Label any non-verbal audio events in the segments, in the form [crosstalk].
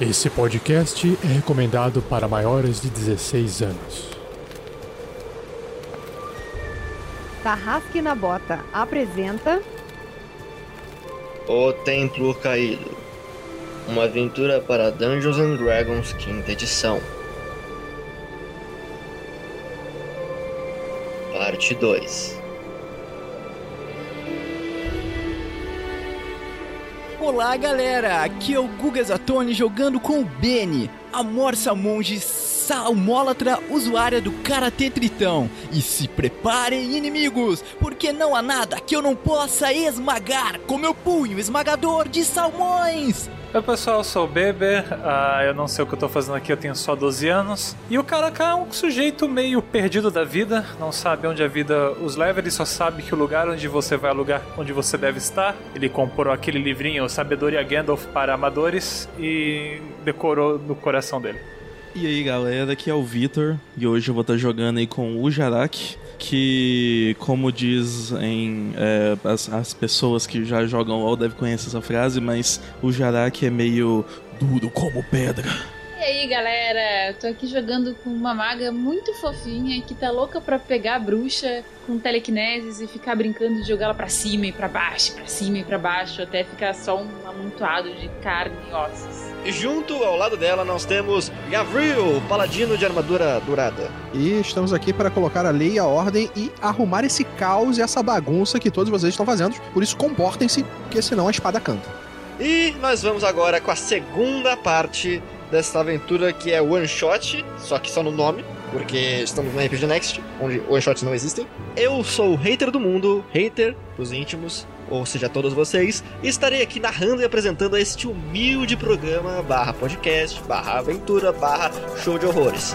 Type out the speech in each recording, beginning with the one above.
Esse podcast é recomendado para maiores de 16 anos. Tarrasque na Bota apresenta O Templo Caído Uma aventura para Dungeons and Dragons quinta edição Parte 2 Olá galera, aqui é o Guga Zatoni jogando com o Beni, a morsa monge salmólatra usuária do Karatê Tritão. E se preparem, inimigos, porque não há nada que eu não possa esmagar com meu punho esmagador de salmões. Oi pessoal, eu sou o Beber, ah, eu não sei o que eu tô fazendo aqui, eu tenho só 12 anos. E o Caraca é um sujeito meio perdido da vida, não sabe onde a vida os leva, ele só sabe que o lugar onde você vai é o lugar onde você deve estar. Ele comprou aquele livrinho Sabedoria Gandalf para Amadores e decorou no coração dele. E aí galera, aqui é o Vitor e hoje eu vou estar jogando aí com o Jarak, que como dizem é, as, as pessoas que já jogam LoL devem conhecer essa frase, mas o Jarak é meio duro como pedra. E aí galera, eu tô aqui jogando com uma maga muito fofinha que tá louca pra pegar a bruxa com telequinesis e ficar brincando de jogá-la pra cima e pra baixo, pra cima e pra baixo, até ficar só um amontoado de carne e ossos. E junto ao lado dela nós temos Gavril, paladino de armadura dourada. E estamos aqui para colocar a lei e a ordem e arrumar esse caos e essa bagunça que todos vocês estão fazendo. Por isso, comportem-se, porque senão a espada canta. E nós vamos agora com a segunda parte dessa aventura que é one shot, só que só no nome, porque estamos no RPG Next, onde one shots não existem. Eu sou o hater do mundo, hater dos íntimos, ou seja, todos vocês, e estarei aqui narrando e apresentando este humilde programa barra podcast, barra aventura, barra show de horrores.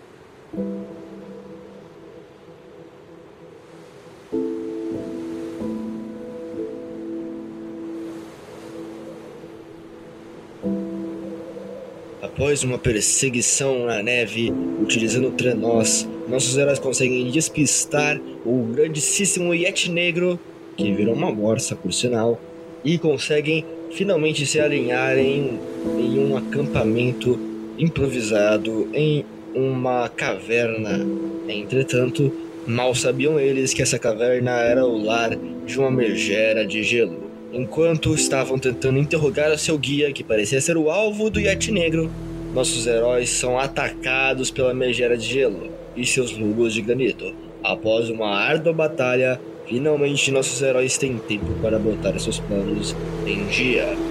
Após uma perseguição na neve, utilizando trenós, nossos heróis conseguem despistar o grandíssimo Yeti Negro, que virou uma morsa por sinal, e conseguem finalmente se alinhar em, em um acampamento improvisado em uma caverna. Entretanto, mal sabiam eles que essa caverna era o lar de uma megera de gelo. Enquanto estavam tentando interrogar seu guia, que parecia ser o alvo do Yeti Negro, nossos heróis são atacados pela megera de gelo e seus lugos de granito. Após uma árdua batalha, finalmente nossos heróis têm tempo para botar seus planos em dia.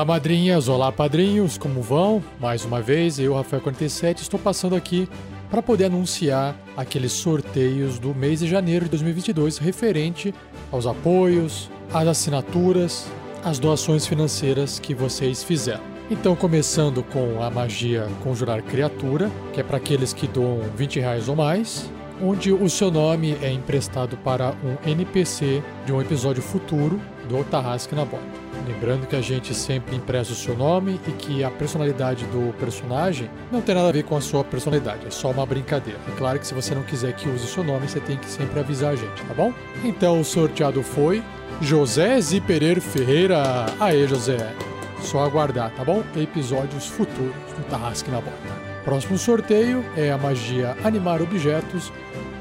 Olá, madrinhas, olá, padrinhos, como vão? Mais uma vez, eu, Rafael47, estou passando aqui para poder anunciar aqueles sorteios do mês de janeiro de 2022 referente aos apoios, às assinaturas, às doações financeiras que vocês fizeram. Então, começando com a magia Conjurar Criatura, que é para aqueles que doam 20 reais ou mais, onde o seu nome é emprestado para um NPC de um episódio futuro do Tarrasque na Bota. Lembrando que a gente sempre empresta o seu nome e que a personalidade do personagem não tem nada a ver com a sua personalidade, é só uma brincadeira. É claro que se você não quiser que use o seu nome, você tem que sempre avisar a gente, tá bom? Então o sorteado foi José Zipereiro Ferreira. Aê, José! Só aguardar, tá bom? Episódios futuros do Tarrasque na Bota. Próximo sorteio é a magia Animar Objetos,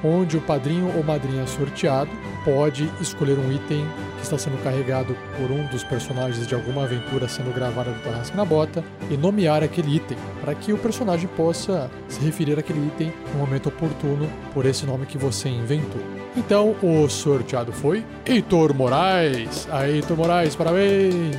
onde o padrinho ou madrinha sorteado pode escolher um item que está sendo carregado por um dos personagens de alguma aventura sendo gravada do Tarrasque na Bota e nomear aquele item, para que o personagem possa se referir àquele item no momento oportuno por esse nome que você inventou. Então, o sorteado foi Heitor Moraes. Aí, Heitor Moraes, parabéns!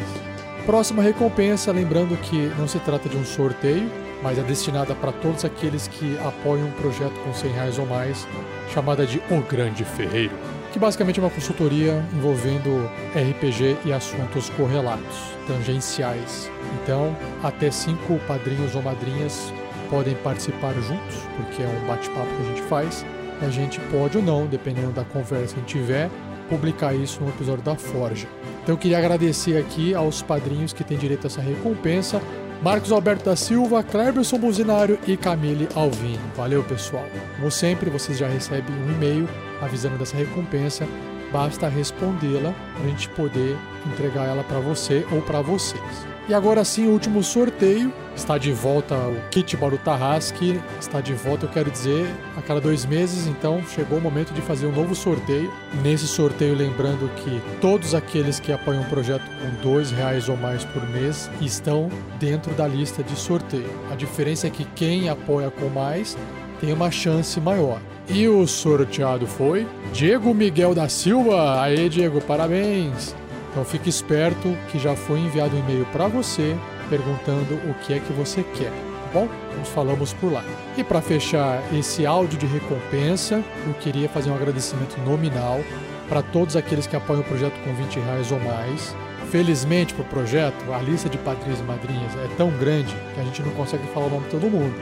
Próxima recompensa, lembrando que não se trata de um sorteio, mas é destinada para todos aqueles que apoiam um projeto com 100 reais ou mais, chamada de O Grande Ferreiro, que basicamente é uma consultoria envolvendo RPG e assuntos correlatos, tangenciais. Então, até cinco padrinhos ou madrinhas podem participar juntos, porque é um bate-papo que a gente faz. A gente pode ou não, dependendo da conversa que a gente tiver, publicar isso no episódio da Forja. Então eu queria agradecer aqui aos padrinhos que têm direito a essa recompensa. Marcos Alberto da Silva, Cleberson Buzinário e Camille Alvim. Valeu, pessoal. Como sempre, vocês já recebem um e-mail avisando dessa recompensa. Basta respondê-la para a gente poder entregar ela para você ou para vocês. E agora sim, o último sorteio. Está de volta o kit Baru Tarrasque. Está de volta, eu quero dizer, a cada dois meses. Então chegou o momento de fazer um novo sorteio. Nesse sorteio, lembrando que todos aqueles que apoiam o projeto com dois reais ou mais por mês estão dentro da lista de sorteio. A diferença é que quem apoia com mais tem uma chance maior. E o sorteado foi Diego Miguel da Silva. Aê, Diego, parabéns! Então fique esperto que já foi enviado um e-mail para você perguntando o que é que você quer, tá bom? Nos falamos por lá. E para fechar esse áudio de recompensa, eu queria fazer um agradecimento nominal para todos aqueles que apoiam o projeto com 20 reais ou mais. Felizmente para o projeto, a lista de padrinhos e madrinhas é tão grande que a gente não consegue falar o nome de todo mundo.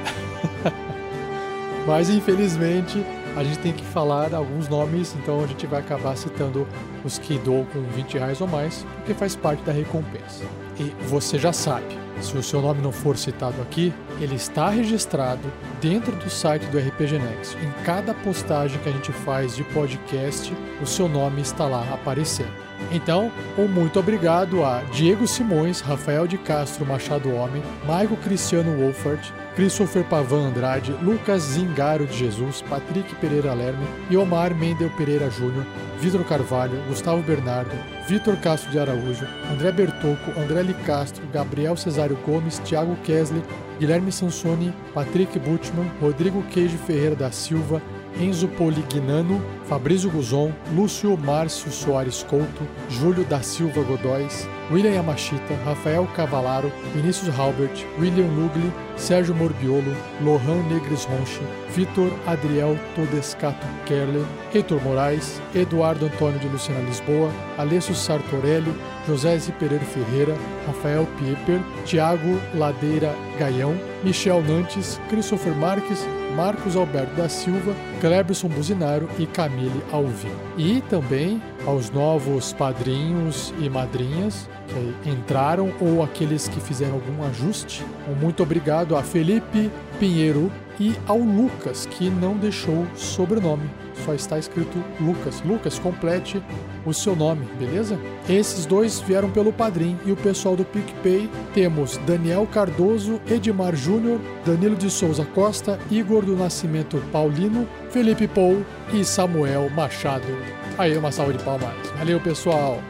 [laughs] Mas infelizmente a gente tem que falar alguns nomes, então a gente vai acabar citando os que doam com 20 reais ou mais, porque faz parte da recompensa. E você já sabe, se o seu nome não for citado aqui, ele está registrado dentro do site do RPG Next. Em cada postagem que a gente faz de podcast, o seu nome está lá aparecendo. Então, um muito obrigado a Diego Simões, Rafael de Castro Machado Homem, Maico Cristiano Wolfert, Christopher Pavan Andrade, Lucas Zingaro de Jesus, Patrick Pereira Lerme, Iomar Mendel Pereira Júnior, Vitor Carvalho, Gustavo Bernardo, Vitor Castro de Araújo, André Bertocco, André Licastro, Gabriel Cesário Gomes, Thiago Kesley, Guilherme Sansoni, Patrick Butchman, Rodrigo Queijo Ferreira da Silva, Enzo Polignano, Fabrício Guzon, Lúcio Márcio Soares Couto, Júlio da Silva Godóis, William Yamashita, Rafael Cavalaro, Vinícius Halbert, William Lugli, Sérgio Morbiolo, Lohan Negres Ronchi, Vitor Adriel Todescato Kerler, Heitor Moraes, Eduardo Antônio de Luciana Lisboa, Alessio Sartorelli, José. Pereira Ferreira, Rafael Pieper, Tiago Ladeira Gaião, Michel Nantes, Christopher Marques, Marcos Alberto da Silva, Cleberson Buzinaro e Camille Alvim. E também aos novos padrinhos e madrinhas que entraram ou aqueles que fizeram algum ajuste. Um muito obrigado a Felipe Pinheiro e ao Lucas, que não deixou sobrenome. Só está escrito Lucas. Lucas, complete o seu nome, beleza? Esses dois vieram pelo Padrim e o pessoal do PicPay temos Daniel Cardoso, Edmar Júnior, Danilo de Souza Costa, Igor do Nascimento Paulino, Felipe Pou e Samuel Machado. Aí, uma salva de palmas. Valeu, pessoal!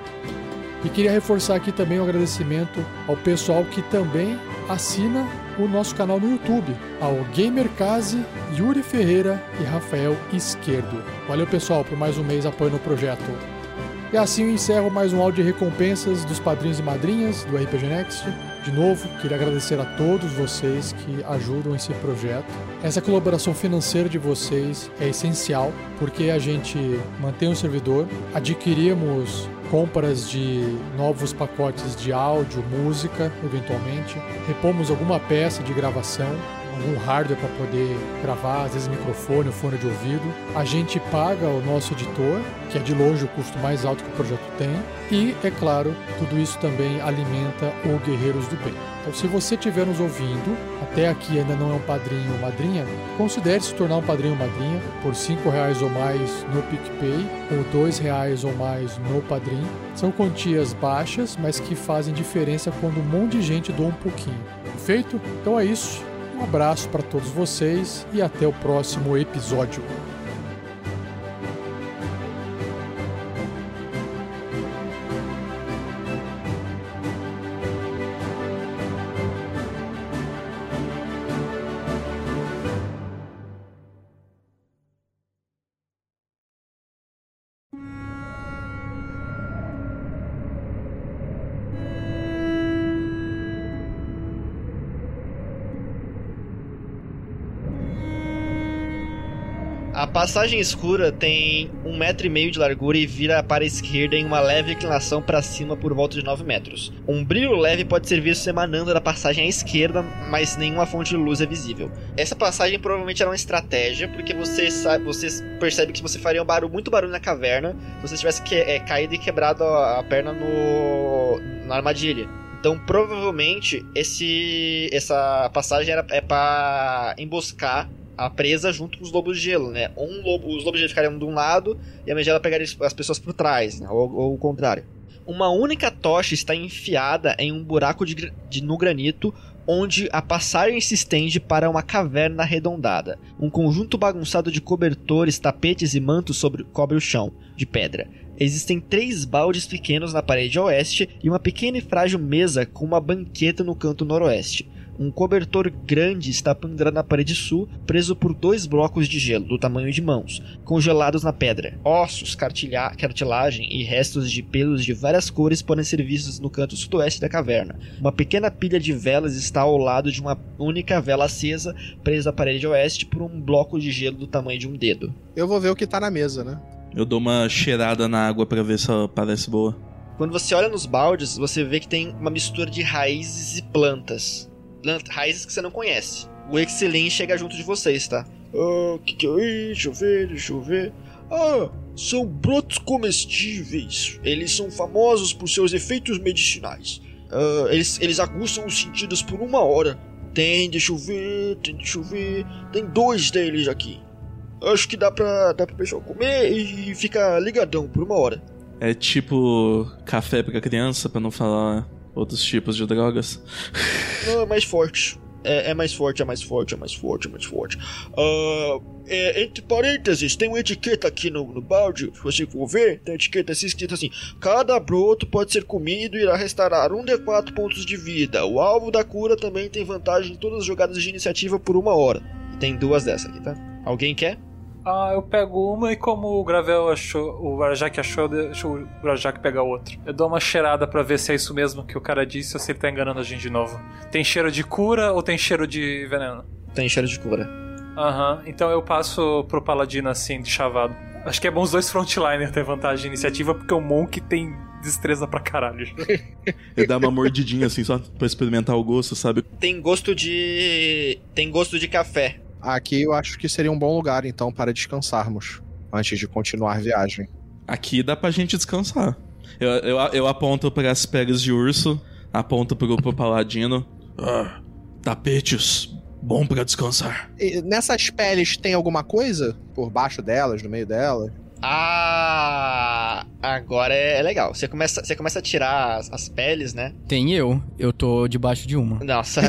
E queria reforçar aqui também o um agradecimento ao pessoal que também assina o nosso canal no YouTube, ao Gamercase, Yuri Ferreira e Rafael Esquerdo. Valeu pessoal por mais um mês apoio no projeto. E assim eu encerro mais um áudio de recompensas dos padrinhos e madrinhas do RPG Next. De novo, queria agradecer a todos vocês que ajudam esse projeto. Essa colaboração financeira de vocês é essencial porque a gente mantém o servidor, adquirimos compras de novos pacotes de áudio, música, eventualmente, repomos alguma peça de gravação, algum hardware para poder gravar, às vezes microfone fone de ouvido. A gente paga o nosso editor, que é de longe o custo mais alto que o projeto tem, e, é claro, tudo isso também alimenta o Guerreiros do Bem. Então, se você estiver nos ouvindo, até aqui ainda não é um padrinho ou madrinha, considere se tornar um padrinho ou madrinha por R$ reais ou mais no PicPay ou R$ reais ou mais no Padrim. São quantias baixas, mas que fazem diferença quando um monte de gente doa um pouquinho. Perfeito? Então é isso. Um abraço para todos vocês e até o próximo episódio. Passagem escura tem um metro e meio de largura e vira para a esquerda em uma leve inclinação para cima por volta de 9 metros. Um brilho leve pode ser visto emanando da passagem à esquerda, mas nenhuma fonte de luz é visível. Essa passagem provavelmente era uma estratégia, porque você sabe, você percebe que você faria um barulho, muito barulho na caverna se você tivesse que, é, caído e quebrado a, a perna no, na armadilha. Então, provavelmente, esse, essa passagem era, é para emboscar a presa junto com os lobos de gelo, né? Um lobo, os lobos de gelo ficariam de um lado e a megela pegaria as pessoas por trás, né? ou, ou o contrário. Uma única tocha está enfiada em um buraco de, de, no granito onde a passagem se estende para uma caverna arredondada. Um conjunto bagunçado de cobertores, tapetes e mantos sobre, cobre o chão de pedra. Existem três baldes pequenos na parede oeste e uma pequena e frágil mesa com uma banqueta no canto noroeste. Um cobertor grande está pendurado na parede sul, preso por dois blocos de gelo, do tamanho de mãos, congelados na pedra. Ossos, cartilagem e restos de pelos de várias cores podem ser vistos no canto sudoeste da caverna. Uma pequena pilha de velas está ao lado de uma única vela acesa, presa à parede oeste por um bloco de gelo do tamanho de um dedo. Eu vou ver o que tá na mesa, né? Eu dou uma cheirada na água para ver se ela parece boa. Quando você olha nos baldes, você vê que tem uma mistura de raízes e plantas raízes que você não conhece. O Excelin chega junto de vocês, tá? Ah, o que, que é isso? Deixa eu ver, deixa eu ver. Ah, são brotos comestíveis. Eles são famosos por seus efeitos medicinais. Ah, eles, eles aguçam os sentidos por uma hora. Tem, deixa eu ver, tem, deixa eu ver. Tem dois deles aqui. Acho que dá pra, dá pra pessoal comer e ficar ligadão por uma hora. É tipo café pra criança, pra não falar outros tipos de drogas. Não, é mais forte. É, é, mais forte, é mais forte, é mais forte, é mais forte. Uh, é, entre parênteses, tem uma etiqueta aqui no, no balde. Se você for ver, tem uma etiqueta assim, escrita assim: Cada broto pode ser comido e irá restaurar um de quatro pontos de vida. O alvo da cura também tem vantagem em todas as jogadas de iniciativa por uma hora. Tem duas dessas aqui, tá? Alguém quer? Ah, eu pego uma e como o Gravel achou, o Arajak achou, eu deixo o Arajak pegar outra. Eu dou uma cheirada para ver se é isso mesmo que o cara disse ou se ele tá enganando a gente de novo. Tem cheiro de cura ou tem cheiro de veneno? Tem cheiro de cura. Aham, uhum. então eu passo pro Paladino assim, de chavado. Acho que é bom os dois frontliners ter vantagem de iniciativa, porque o Monk tem destreza pra caralho. [laughs] Ele dá uma mordidinha assim, só pra experimentar o gosto, sabe? Tem gosto de. Tem gosto de café. Aqui eu acho que seria um bom lugar, então, para descansarmos antes de continuar a viagem. Aqui dá pra gente descansar. Eu, eu, eu aponto para as peles de urso, aponto pro, pro paladino. Ah, tapetes, bom para descansar. E nessas peles tem alguma coisa por baixo delas, no meio delas? Ah, agora é, legal. Você começa, você começa a tirar as, as, peles, né? Tem eu. Eu tô debaixo de uma. Nossa.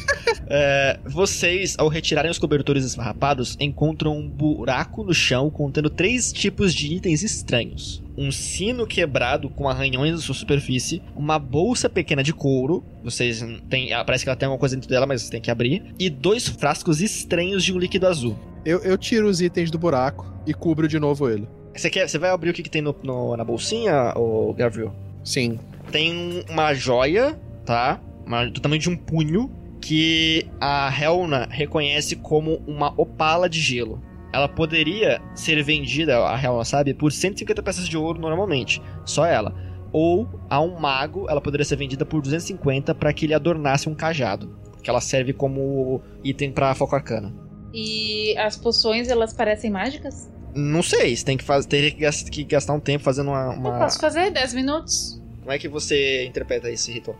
[laughs] é, vocês, ao retirarem os cobertores esfarrapados, encontram um buraco no chão contendo três tipos de itens estranhos. Um sino quebrado com arranhões na sua superfície, uma bolsa pequena de couro, vocês têm, ah, parece que ela tem alguma coisa dentro dela, mas você tem que abrir, e dois frascos estranhos de um líquido azul. Eu, eu tiro os itens do buraco e cubro de novo ele. Você, quer, você vai abrir o que, que tem no, no- na bolsinha, ô Gabriel? Sim. Tem uma joia, tá? Uma- do tamanho de um punho, que a Helna reconhece como uma opala de gelo. Ela poderia ser vendida, a Helna sabe, por 150 peças de ouro normalmente. Só ela. Ou a um mago, ela poderia ser vendida por 250 para que ele adornasse um cajado. Que ela serve como item pra foco arcana. E as poções, elas parecem mágicas? Não sei, você tem que, fazer, teria que gas- que gastar um tempo fazendo uma. Eu uma- posso fazer 10 minutos. Como é que você interpreta esse ritual?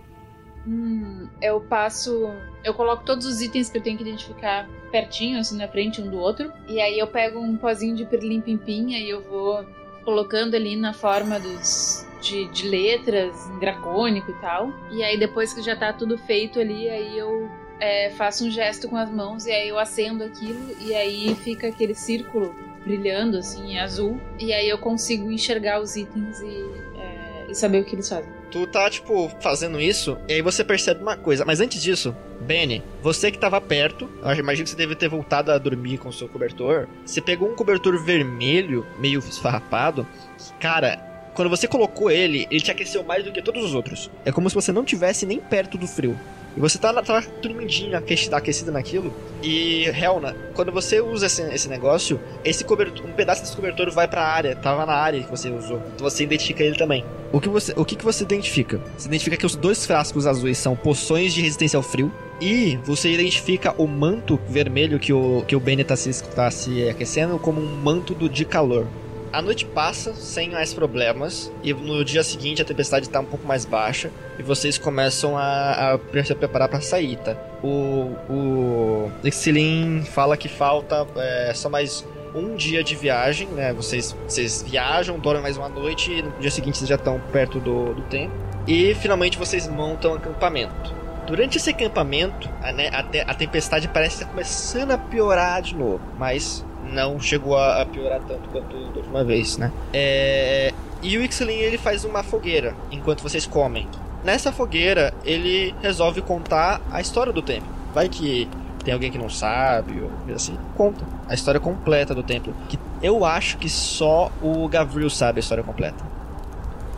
Hum, eu passo. Eu coloco todos os itens que eu tenho que identificar pertinho, assim, na frente um do outro. E aí eu pego um pozinho de pirlim pimpim e eu vou colocando ali na forma dos. De, de letras, em dracônico e tal. E aí depois que já tá tudo feito ali, aí eu é, faço um gesto com as mãos e aí eu acendo aquilo e aí fica aquele círculo brilhando assim azul. E aí eu consigo enxergar os itens e, é, e saber o que eles fazem. Tu tá, tipo, fazendo isso, e aí você percebe uma coisa. Mas antes disso, Benny, você que tava perto, eu imagino que você deve ter voltado a dormir com o seu cobertor. Você pegou um cobertor vermelho, meio esfarrapado. Cara, quando você colocou ele, ele te aqueceu mais do que todos os outros. É como se você não tivesse nem perto do frio. E você tá, tá dormidinho, aquecida naquilo. E, Helna, quando você usa esse, esse negócio, esse cobertor, um pedaço desse cobertor vai pra área, tava na área que você usou. Então você identifica ele também. O que você, o que, que você identifica? Você identifica que os dois frascos azuis são poções de resistência ao frio. E você identifica o manto vermelho que o, que o Benny tá se, tá se aquecendo como um manto do, de calor. A noite passa sem mais problemas, e no dia seguinte a tempestade tá um pouco mais baixa, e vocês começam a, a se preparar pra sair, tá? O, o Exilin fala que falta é, só mais um dia de viagem, né? Vocês, vocês viajam, dormem mais uma noite, e no dia seguinte vocês já estão perto do, do tempo. E finalmente vocês montam acampamento. Durante esse acampamento, a, né, a, te- a tempestade parece estar começando a piorar de novo, mas não chegou a, piorar tanto quanto da última vez, né? É, e o Ixlin ele faz uma fogueira enquanto vocês comem. Nessa fogueira, ele resolve contar a história do templo. Vai que tem alguém que não sabe, ou assim. Conta a história completa do templo. Que eu acho que só o Gavril sabe a história completa.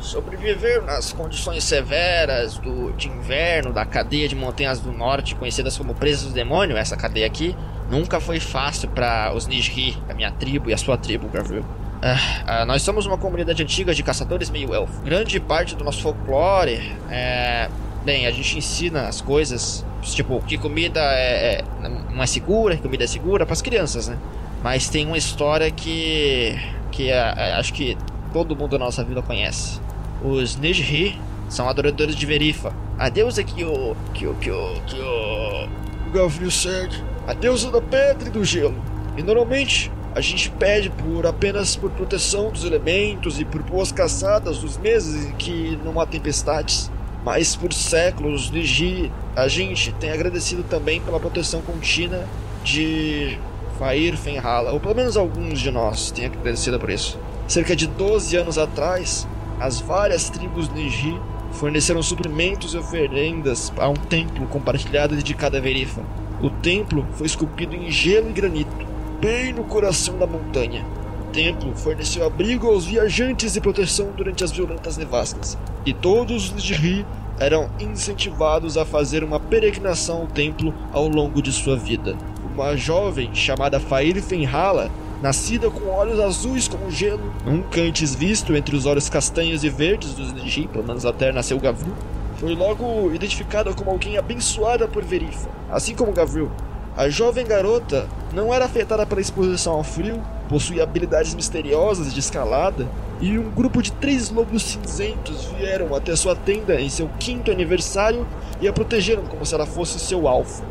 Sobreviver nas condições severas do, de inverno da cadeia de montanhas do norte, conhecidas como Presas do Demônio, essa cadeia aqui, nunca foi fácil para os Nijri, a minha tribo e a sua tribo, Gavril. Ah, ah, nós somos uma comunidade antiga de caçadores meio-elfo. Grande parte do nosso folclore é. Bem, a gente ensina as coisas, tipo, que comida é, é- não é segura, que comida é segura para as crianças, né? Mas tem uma história que. que é- é- acho que todo mundo da nossa vida conhece. Os Nijri são adoradores de Verifa, a deusa que o. que o. que o. que o. O Gavril segue, a deusa da pedra e do gelo. E normalmente a gente pede por apenas por proteção dos elementos e por boas caçadas nos meses em que não há tempestades. Mas por séculos, Niji, a gente tem agradecido também pela proteção contínua de Fair Fenhala, ou pelo menos alguns de nós têm agradecido por isso. Cerca de 12 anos atrás, as várias tribos Niji forneceram suprimentos e oferendas a um templo compartilhado dedicado a Verifa. O templo foi esculpido em gelo e granito, bem no coração da montanha. O templo forneceu abrigo aos viajantes e proteção durante as violentas nevascas. E todos os Nijri eram incentivados a fazer uma peregrinação ao templo ao longo de sua vida. Uma jovem chamada Fair Fenhala, nascida com olhos azuis como gelo, nunca antes visto entre os olhos castanhos e verdes dos Niji, pelo menos até nasceu Gavril, foi logo identificada como alguém abençoada por Verifa. Assim como Gavril, a jovem garota não era afetada pela exposição ao frio, possuía habilidades misteriosas de escalada, e um grupo de três lobos cinzentos vieram até sua tenda em seu quinto aniversário e a protegeram como se ela fosse seu alfa.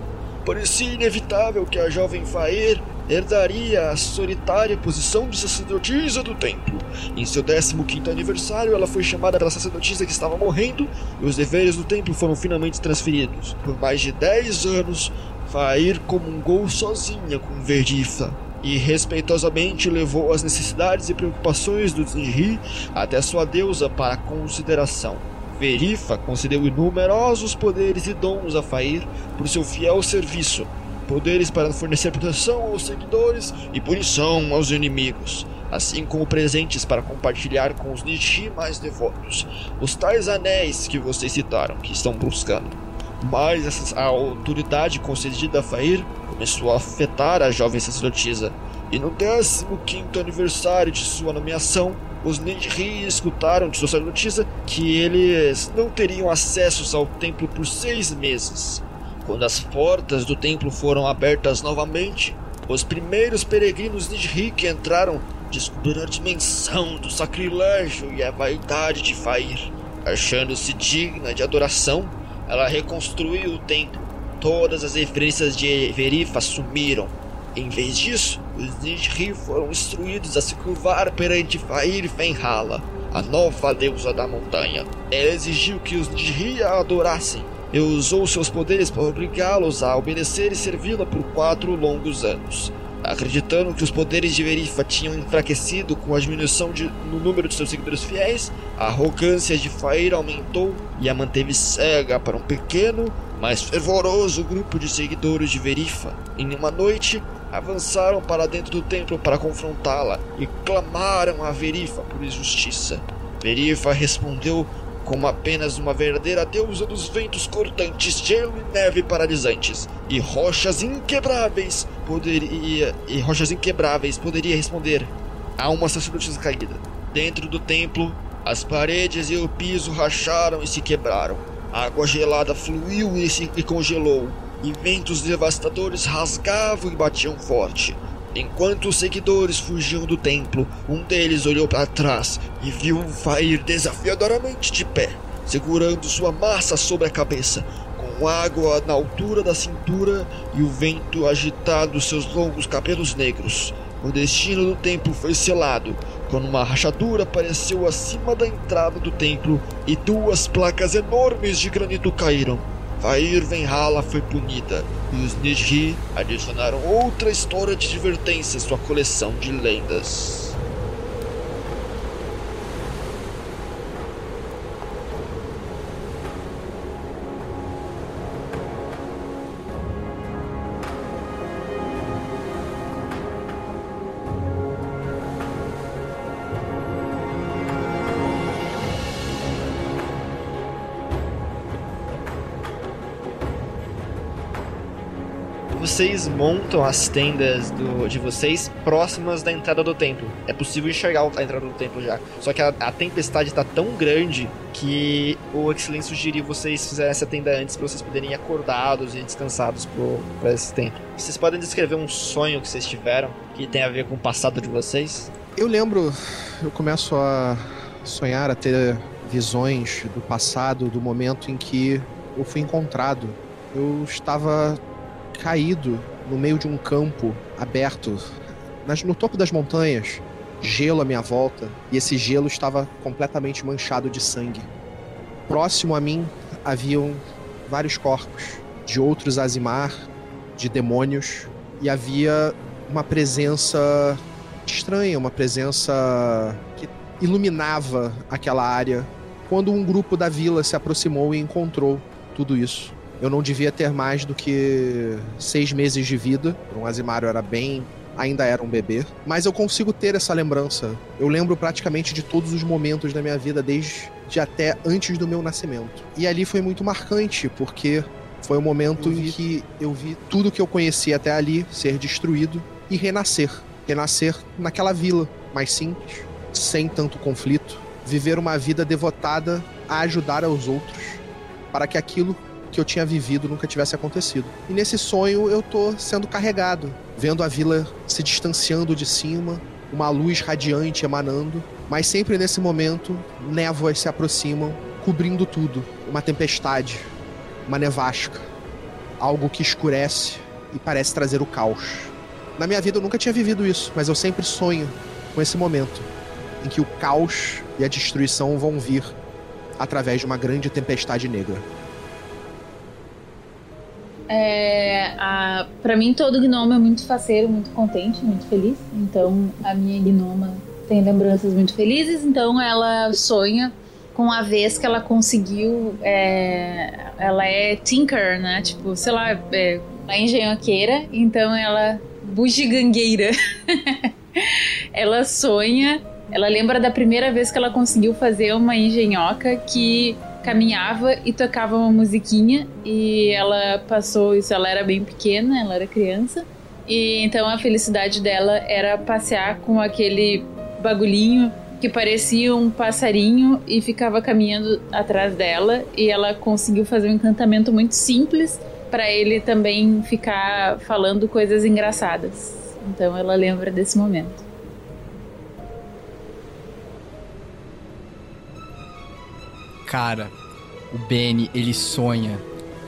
Parecia inevitável que a jovem Faer herdaria a solitária posição de sacerdotisa do templo. Em seu 15º aniversário, ela foi chamada pela sacerdotisa que estava morrendo e os deveres do templo foram finalmente transferidos. Por mais de 10 anos, Fair comungou sozinha com Verdifa e respeitosamente levou as necessidades e preocupações do Zinri até sua deusa para consideração. Verifa concedeu numerosos poderes e dons a Fair por seu fiel serviço, poderes para fornecer proteção aos seguidores e punição aos inimigos. assim como presentes para compartilhar com os Nishi mais devotos, os tais anéis que vocês citaram, que estão buscando. Mas a autoridade concedida a Fair começou a afetar a jovem sacerdotisa, e no 15 aniversário de sua nomeação, os Nidri escutaram de sua sacerdotisa que eles não teriam acesso ao templo por seis meses. Quando as portas do templo foram abertas novamente, os primeiros peregrinos Nidri que entraram descobriram a dimensão do sacrilégio e a vaidade de Fair. Achando-se digna de adoração, ela reconstruiu o templo. Todas as referências de Verifa sumiram. Em vez disso, os Nidri foram instruídos a se curvar perante Fair Fenhala, a nova deusa da montanha. Ela exigiu que os Nidri a adorassem e usou seus poderes para obrigá-los a obedecer e servi-la por quatro longos anos. Acreditando que os poderes de Verifa tinham enfraquecido com a diminuição de, no número de seus seguidores fiéis, a arrogância de Fair aumentou e a manteve cega para um pequeno, mas fervoroso grupo de seguidores de Verifa. Em uma noite, avançaram para dentro do templo para confrontá-la e clamaram a Verifa por injustiça. Verifa respondeu como apenas uma verdadeira deusa dos ventos cortantes, gelo e neve paralisantes, e rochas inquebráveis poderia e rochas inquebráveis poderia responder a uma sacerdotisa caída. Dentro do templo, as paredes e o piso racharam e se quebraram. A água gelada fluiu e se e congelou, e ventos devastadores rasgavam e batiam forte. Enquanto os seguidores fugiam do templo, um deles olhou para trás e viu Fair desafiadoramente de pé, segurando sua massa sobre a cabeça, com água na altura da cintura e o vento agitando seus longos cabelos negros. O destino do templo foi selado quando uma rachadura apareceu acima da entrada do templo e duas placas enormes de granito caíram. Fair Venhala foi punida e os Nidhi adicionaram outra história de advertência à sua coleção de lendas. Vocês montam as tendas do, de vocês próximas da entrada do templo. É possível enxergar a entrada do templo já. Só que a, a tempestade está tão grande que o Excellence sugeriu vocês fizerem essa tenda antes para vocês poderem ir acordados e descansados para esse tempo. Vocês podem descrever um sonho que vocês tiveram que tem a ver com o passado de vocês? Eu lembro, eu começo a sonhar, a ter visões do passado, do momento em que eu fui encontrado. Eu estava caído no meio de um campo aberto, nas, no topo das montanhas, gelo à minha volta, e esse gelo estava completamente manchado de sangue. Próximo a mim haviam vários corpos de outros Azimar, de demônios, e havia uma presença estranha, uma presença que iluminava aquela área quando um grupo da vila se aproximou e encontrou tudo isso. Eu não devia ter mais do que seis meses de vida. Um Azimário era bem. Ainda era um bebê. Mas eu consigo ter essa lembrança. Eu lembro praticamente de todos os momentos da minha vida, desde até antes do meu nascimento. E ali foi muito marcante, porque foi o momento em que eu vi tudo que eu conhecia até ali ser destruído e renascer. Renascer naquela vila mais simples, sem tanto conflito. Viver uma vida devotada a ajudar aos outros, para que aquilo que eu tinha vivido nunca tivesse acontecido. E nesse sonho eu tô sendo carregado, vendo a vila se distanciando de cima, uma luz radiante emanando, mas sempre nesse momento névoas se aproximam, cobrindo tudo. Uma tempestade, uma nevasca, algo que escurece e parece trazer o caos. Na minha vida eu nunca tinha vivido isso, mas eu sempre sonho com esse momento em que o caos e a destruição vão vir através de uma grande tempestade negra. É, a, pra mim, todo gnomo é muito faceiro, muito contente, muito feliz. Então, a minha gnoma tem lembranças muito felizes. Então, ela sonha com a vez que ela conseguiu. É, ela é tinker, né? Tipo, sei lá, é, a engenhoqueira. Então, ela. bugigangueira. [laughs] ela sonha, ela lembra da primeira vez que ela conseguiu fazer uma engenhoca que caminhava e tocava uma musiquinha e ela passou isso, ela era bem pequena, ela era criança. E então a felicidade dela era passear com aquele bagulhinho que parecia um passarinho e ficava caminhando atrás dela e ela conseguiu fazer um encantamento muito simples para ele também ficar falando coisas engraçadas. Então ela lembra desse momento. Cara, o Benny, ele sonha.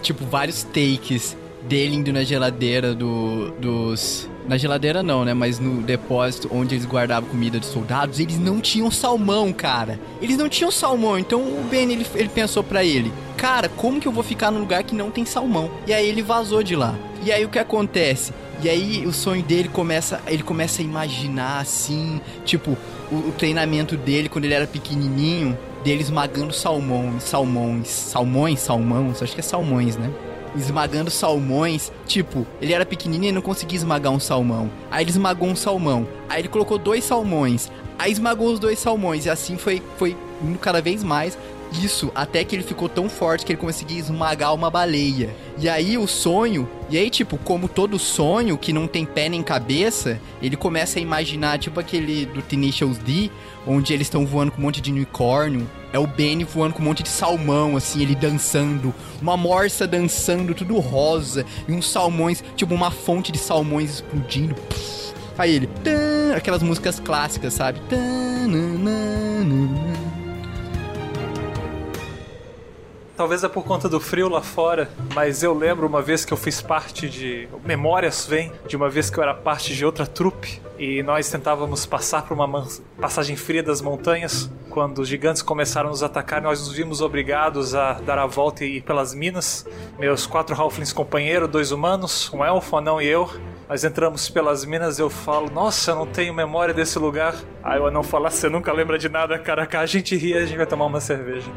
Tipo, vários takes dele indo na geladeira do, dos. Na geladeira não, né? Mas no depósito onde eles guardavam comida de soldados, eles não tinham salmão, cara. Eles não tinham salmão. Então o Ben ele, ele pensou para ele: Cara, como que eu vou ficar num lugar que não tem salmão? E aí ele vazou de lá. E aí o que acontece? E aí o sonho dele começa, ele começa a imaginar assim, tipo, o, o treinamento dele quando ele era pequenininho, dele esmagando salmões, salmões, salmões, salmões, acho que é salmões, né? esmagando salmões. Tipo, ele era pequenininho e não conseguia esmagar um salmão. Aí ele esmagou um salmão. Aí ele colocou dois salmões. Aí esmagou os dois salmões. E assim foi, foi indo cada vez mais. Isso até que ele ficou tão forte que ele conseguia esmagar uma baleia. E aí o sonho, e aí tipo, como todo sonho que não tem pé nem cabeça, ele começa a imaginar tipo aquele do Tenacious D, onde eles estão voando com um monte de unicórnio. É o Benny voando com um monte de salmão, assim, ele dançando. Uma morsa dançando, tudo rosa. E uns salmões, tipo uma fonte de salmões explodindo. Aí ele, aquelas músicas clássicas, sabe? Talvez é por conta do frio lá fora, mas eu lembro uma vez que eu fiz parte de. Memórias vem de uma vez que eu era parte de outra trupe e nós tentávamos passar por uma passagem fria das montanhas. Quando os gigantes começaram a nos atacar, nós nos vimos obrigados a dar a volta e ir pelas minas. Meus quatro halflings companheiros, dois humanos, um elfo, um anão e eu. Nós entramos pelas minas eu falo, nossa, eu não tenho memória desse lugar. Aí o anão fala, você nunca lembra de nada, cara. A gente ri e a gente vai tomar uma cerveja.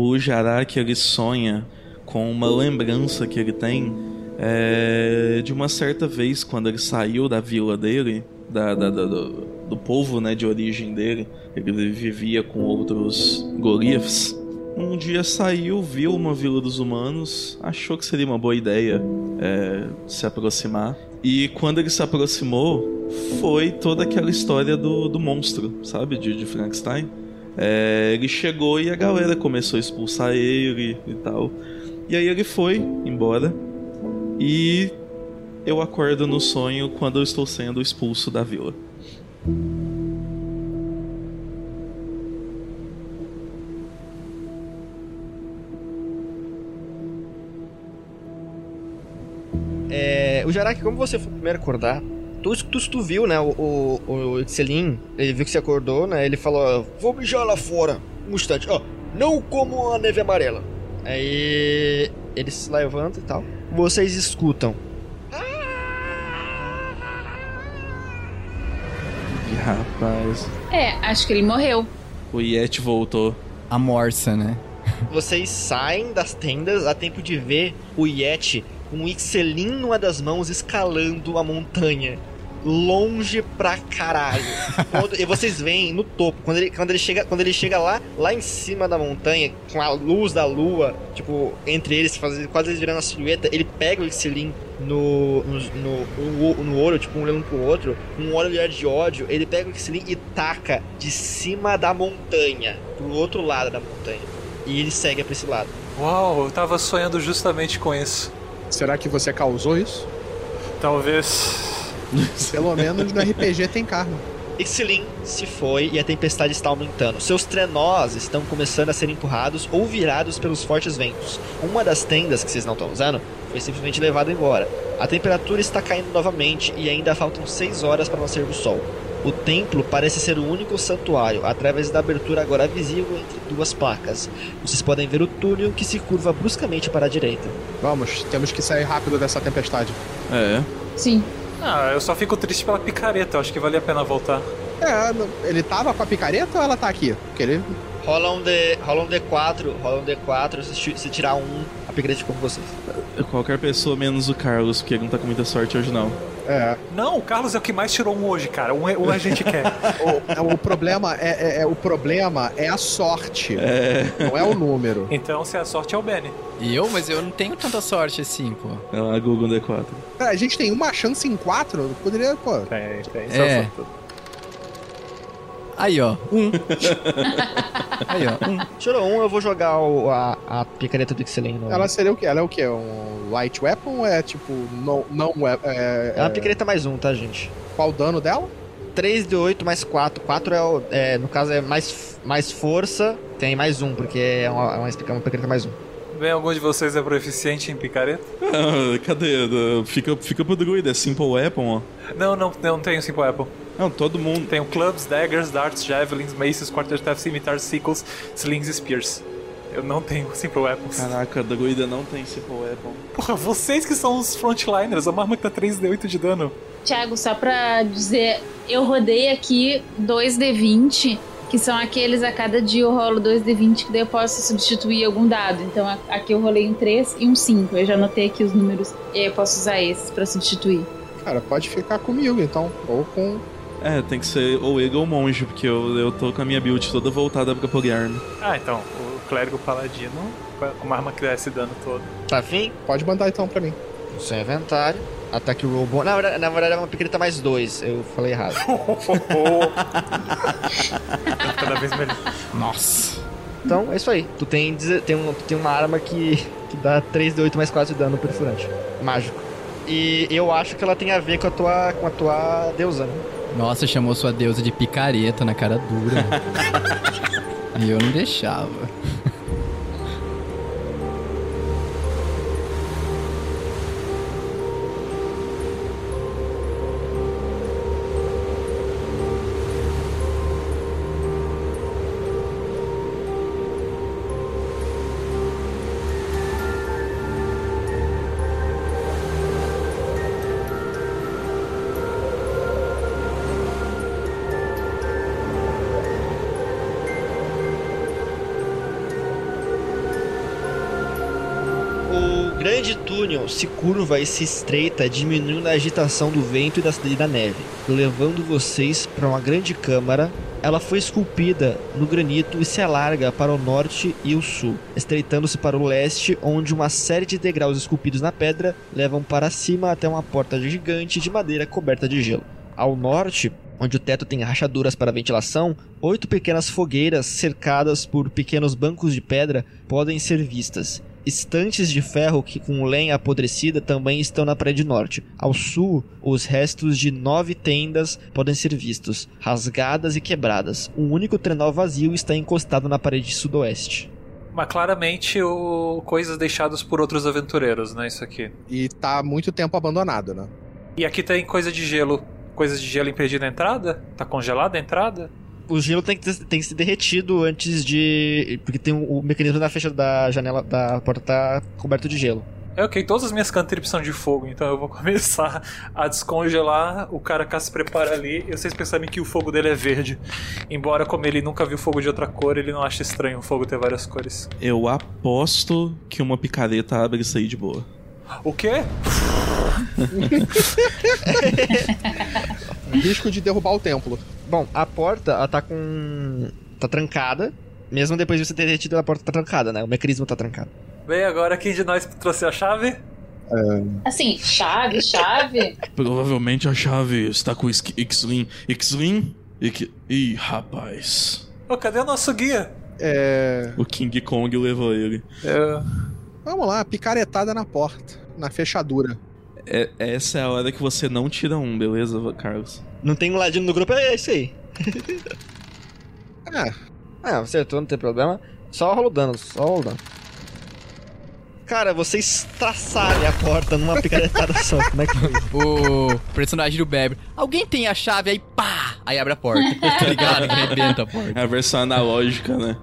O Jarak ele sonha com uma lembrança que ele tem é, de uma certa vez quando ele saiu da vila dele, da, da, da do, do, povo né, de origem dele, ele vivia com outros gorifs. Um dia saiu, viu uma vila dos humanos, achou que seria uma boa ideia é, se aproximar. E quando ele se aproximou, foi toda aquela história do, do monstro, sabe? De, de Frankenstein. É, ele chegou e a galera começou a expulsar ele e tal. E aí ele foi embora. E eu acordo no sonho quando eu estou sendo expulso da vila. É, o Jarak, como você foi o primeiro a acordar, tu, tu, tu viu, né, o, o, o Excelin, ele viu que você acordou, né, ele falou, vou mijar lá fora, um instante, ó, não como a neve amarela. Aí ele se levanta e tal vocês escutam. Rapaz. É, acho que ele morreu. O Yeti voltou. A morsa, né? Vocês saem das tendas a tempo de ver o Yeti com um Ixelin numa das mãos escalando a montanha longe pra caralho. [laughs] Quando, e vocês veem no topo, quando ele, quando ele chega, quando ele chega lá, lá em cima da montanha, com a luz da lua, tipo, entre eles, fazendo, quase eles virando a silhueta, ele pega o Ixilin no, no, no, no, olho, tipo, um olhando pro outro, um olhar de ódio, ele pega o Ixilin e taca de cima da montanha, pro outro lado da montanha. E ele segue pra esse lado. Uau, eu tava sonhando justamente com isso. Será que você causou isso? Talvez. [laughs] Pelo menos no RPG tem karma. Ixilin se foi e a tempestade está aumentando. Seus trenós estão começando a ser empurrados ou virados pelos fortes ventos. Uma das tendas que vocês não estão usando foi simplesmente levada embora. A temperatura está caindo novamente e ainda faltam 6 horas para nascer o sol. O templo parece ser o único santuário, através da abertura agora visível entre duas placas. Vocês podem ver o túnel que se curva bruscamente para a direita. Vamos, temos que sair rápido dessa tempestade. É. Sim. Ah, eu só fico triste pela picareta, eu acho que valia a pena voltar. É, ele tava com a picareta ou ela tá aqui? Porque ele. Rola um, D, rola um D4, rola um D4, se, se tirar um, como vocês. Qualquer pessoa menos o Carlos, porque ele não tá com muita sorte hoje não. É. Não, o Carlos é o que mais tirou um hoje, cara. Um, um a gente quer. [laughs] O, o problema é, é- é- o problema é a sorte. Não é o número. Então, se a sorte é o Benny. E eu? Mas eu não tenho tanta sorte assim, pô. É uma Google D4. Cara, a gente tem uma chance em quatro. Poderia, pô. Tem, tem. É. só- Aí, ó. Um. [laughs] Aí, ó. Um. Tirou um, eu vou jogar o- a, a picareta do no- Ela seria o quê? Ela é o quê? Um light weapon ou é tipo. Não. não é, é, É uma picareta mais um, tá, gente? Qual o dano dela? 3 de 8 mais 4. 4 é, o- é, no caso, é mais, mais força. Tem mais um, porque é uma, é uma, uma picareta mais um. Bem, algum de vocês é proficiente em picareta? Ah, [laughs] cadê? Fica, fica pro druida, é Simple Weapon, ó. Não, não, não tenho Simple Apple. Não, todo mundo. Tenho clubs, daggers, darts, javelins, maces, quarterstaff, scimitars, sickles, slings e spears. Eu não tenho [laughs] Simple Weapons. Caraca, druida não tem Simple Weapon. Porra, vocês que são os frontliners, a que tá 3d8 de dano. Thiago, só pra dizer, eu rodei aqui 2d20, que são aqueles a cada dia eu rolo 2d20, que daí eu posso substituir algum dado. Então aqui eu rolei um 3 e um 5. Eu já anotei aqui os números e aí eu posso usar esses pra substituir. Cara, pode ficar comigo então. Ou com. É, tem que ser ou ele ou monge, porque eu, eu tô com a minha build toda voltada pra Polyarm. Ah, então, o clérigo paladino com uma arma que dá esse dano todo. Tá fim? Pode mandar então pra mim. Seu inventário. Ataque roll bom. Na verdade, na verdade é uma picareta mais 2. Eu falei errado. [laughs] Cada vez melhor. Nossa. Então, é isso aí. Tu tem, tem, um, tu tem uma arma que, que dá 3 de 8 mais 4 de dano perfurante. Mágico. E eu acho que ela tem a ver com a tua, com a tua deusa, né? Nossa, chamou sua deusa de picareta na cara dura. [laughs] e eu não deixava. Se curva e se estreita, diminuindo a agitação do vento e da, e da neve, levando vocês para uma grande câmara. Ela foi esculpida no granito e se alarga para o norte e o sul, estreitando-se para o leste, onde uma série de degraus esculpidos na pedra levam para cima até uma porta gigante de madeira coberta de gelo. Ao norte, onde o teto tem rachaduras para ventilação, oito pequenas fogueiras cercadas por pequenos bancos de pedra podem ser vistas. Estantes de ferro que com lenha apodrecida também estão na parede norte. Ao sul, os restos de nove tendas podem ser vistos, rasgadas e quebradas. Um único trenó vazio está encostado na parede sudoeste. Mas claramente o... coisas deixadas por outros aventureiros, né? Isso aqui. E tá há muito tempo abandonado, né? E aqui tem coisa de gelo. Coisas de gelo impedindo a entrada? Tá congelada a entrada? O gelo tem que, ter- tem que ser derretido antes de. Porque tem o, o mecanismo da fecha da janela da porta tá coberto de gelo. É ok, todas as minhas cantrips são de fogo, então eu vou [laughs] começar a descongelar. O cara cá se prepara ali e vocês percebem que o fogo dele é verde. Embora, como ele nunca viu fogo de outra cor, ele não acha estranho o fogo ter várias cores. Eu aposto que uma picareta abre isso aí de boa. O quê? [laughs] Risco de derrubar o templo. Bom, a porta, ela tá com. tá trancada. Mesmo depois de você ter derretido, a porta tá trancada, né? O mecanismo tá trancado. Bem, agora quem de nós trouxe a chave? Assim, chave, chave. [laughs] Provavelmente a chave está com o X- X-Wing. X-Wing? Ix- Ih, rapaz. Ô, cadê o nosso guia? É. O King Kong levou ele. Eu... Vamos lá, picaretada na porta, na fechadura. É- essa é a hora que você não tira um, beleza, Carlos? Não tem um ladino no grupo, é isso aí. É, [laughs] Ah, acertou, não tem problema. Só rola o dano, só rola o dano. Cara, vocês traçarem a porta numa picaretada só. Como é que foi? [laughs] O personagem do Beber. Alguém tem a chave aí, pá! Aí abre a porta. [laughs] tá ligado? Arrebenta a porta. É a versão analógica, né?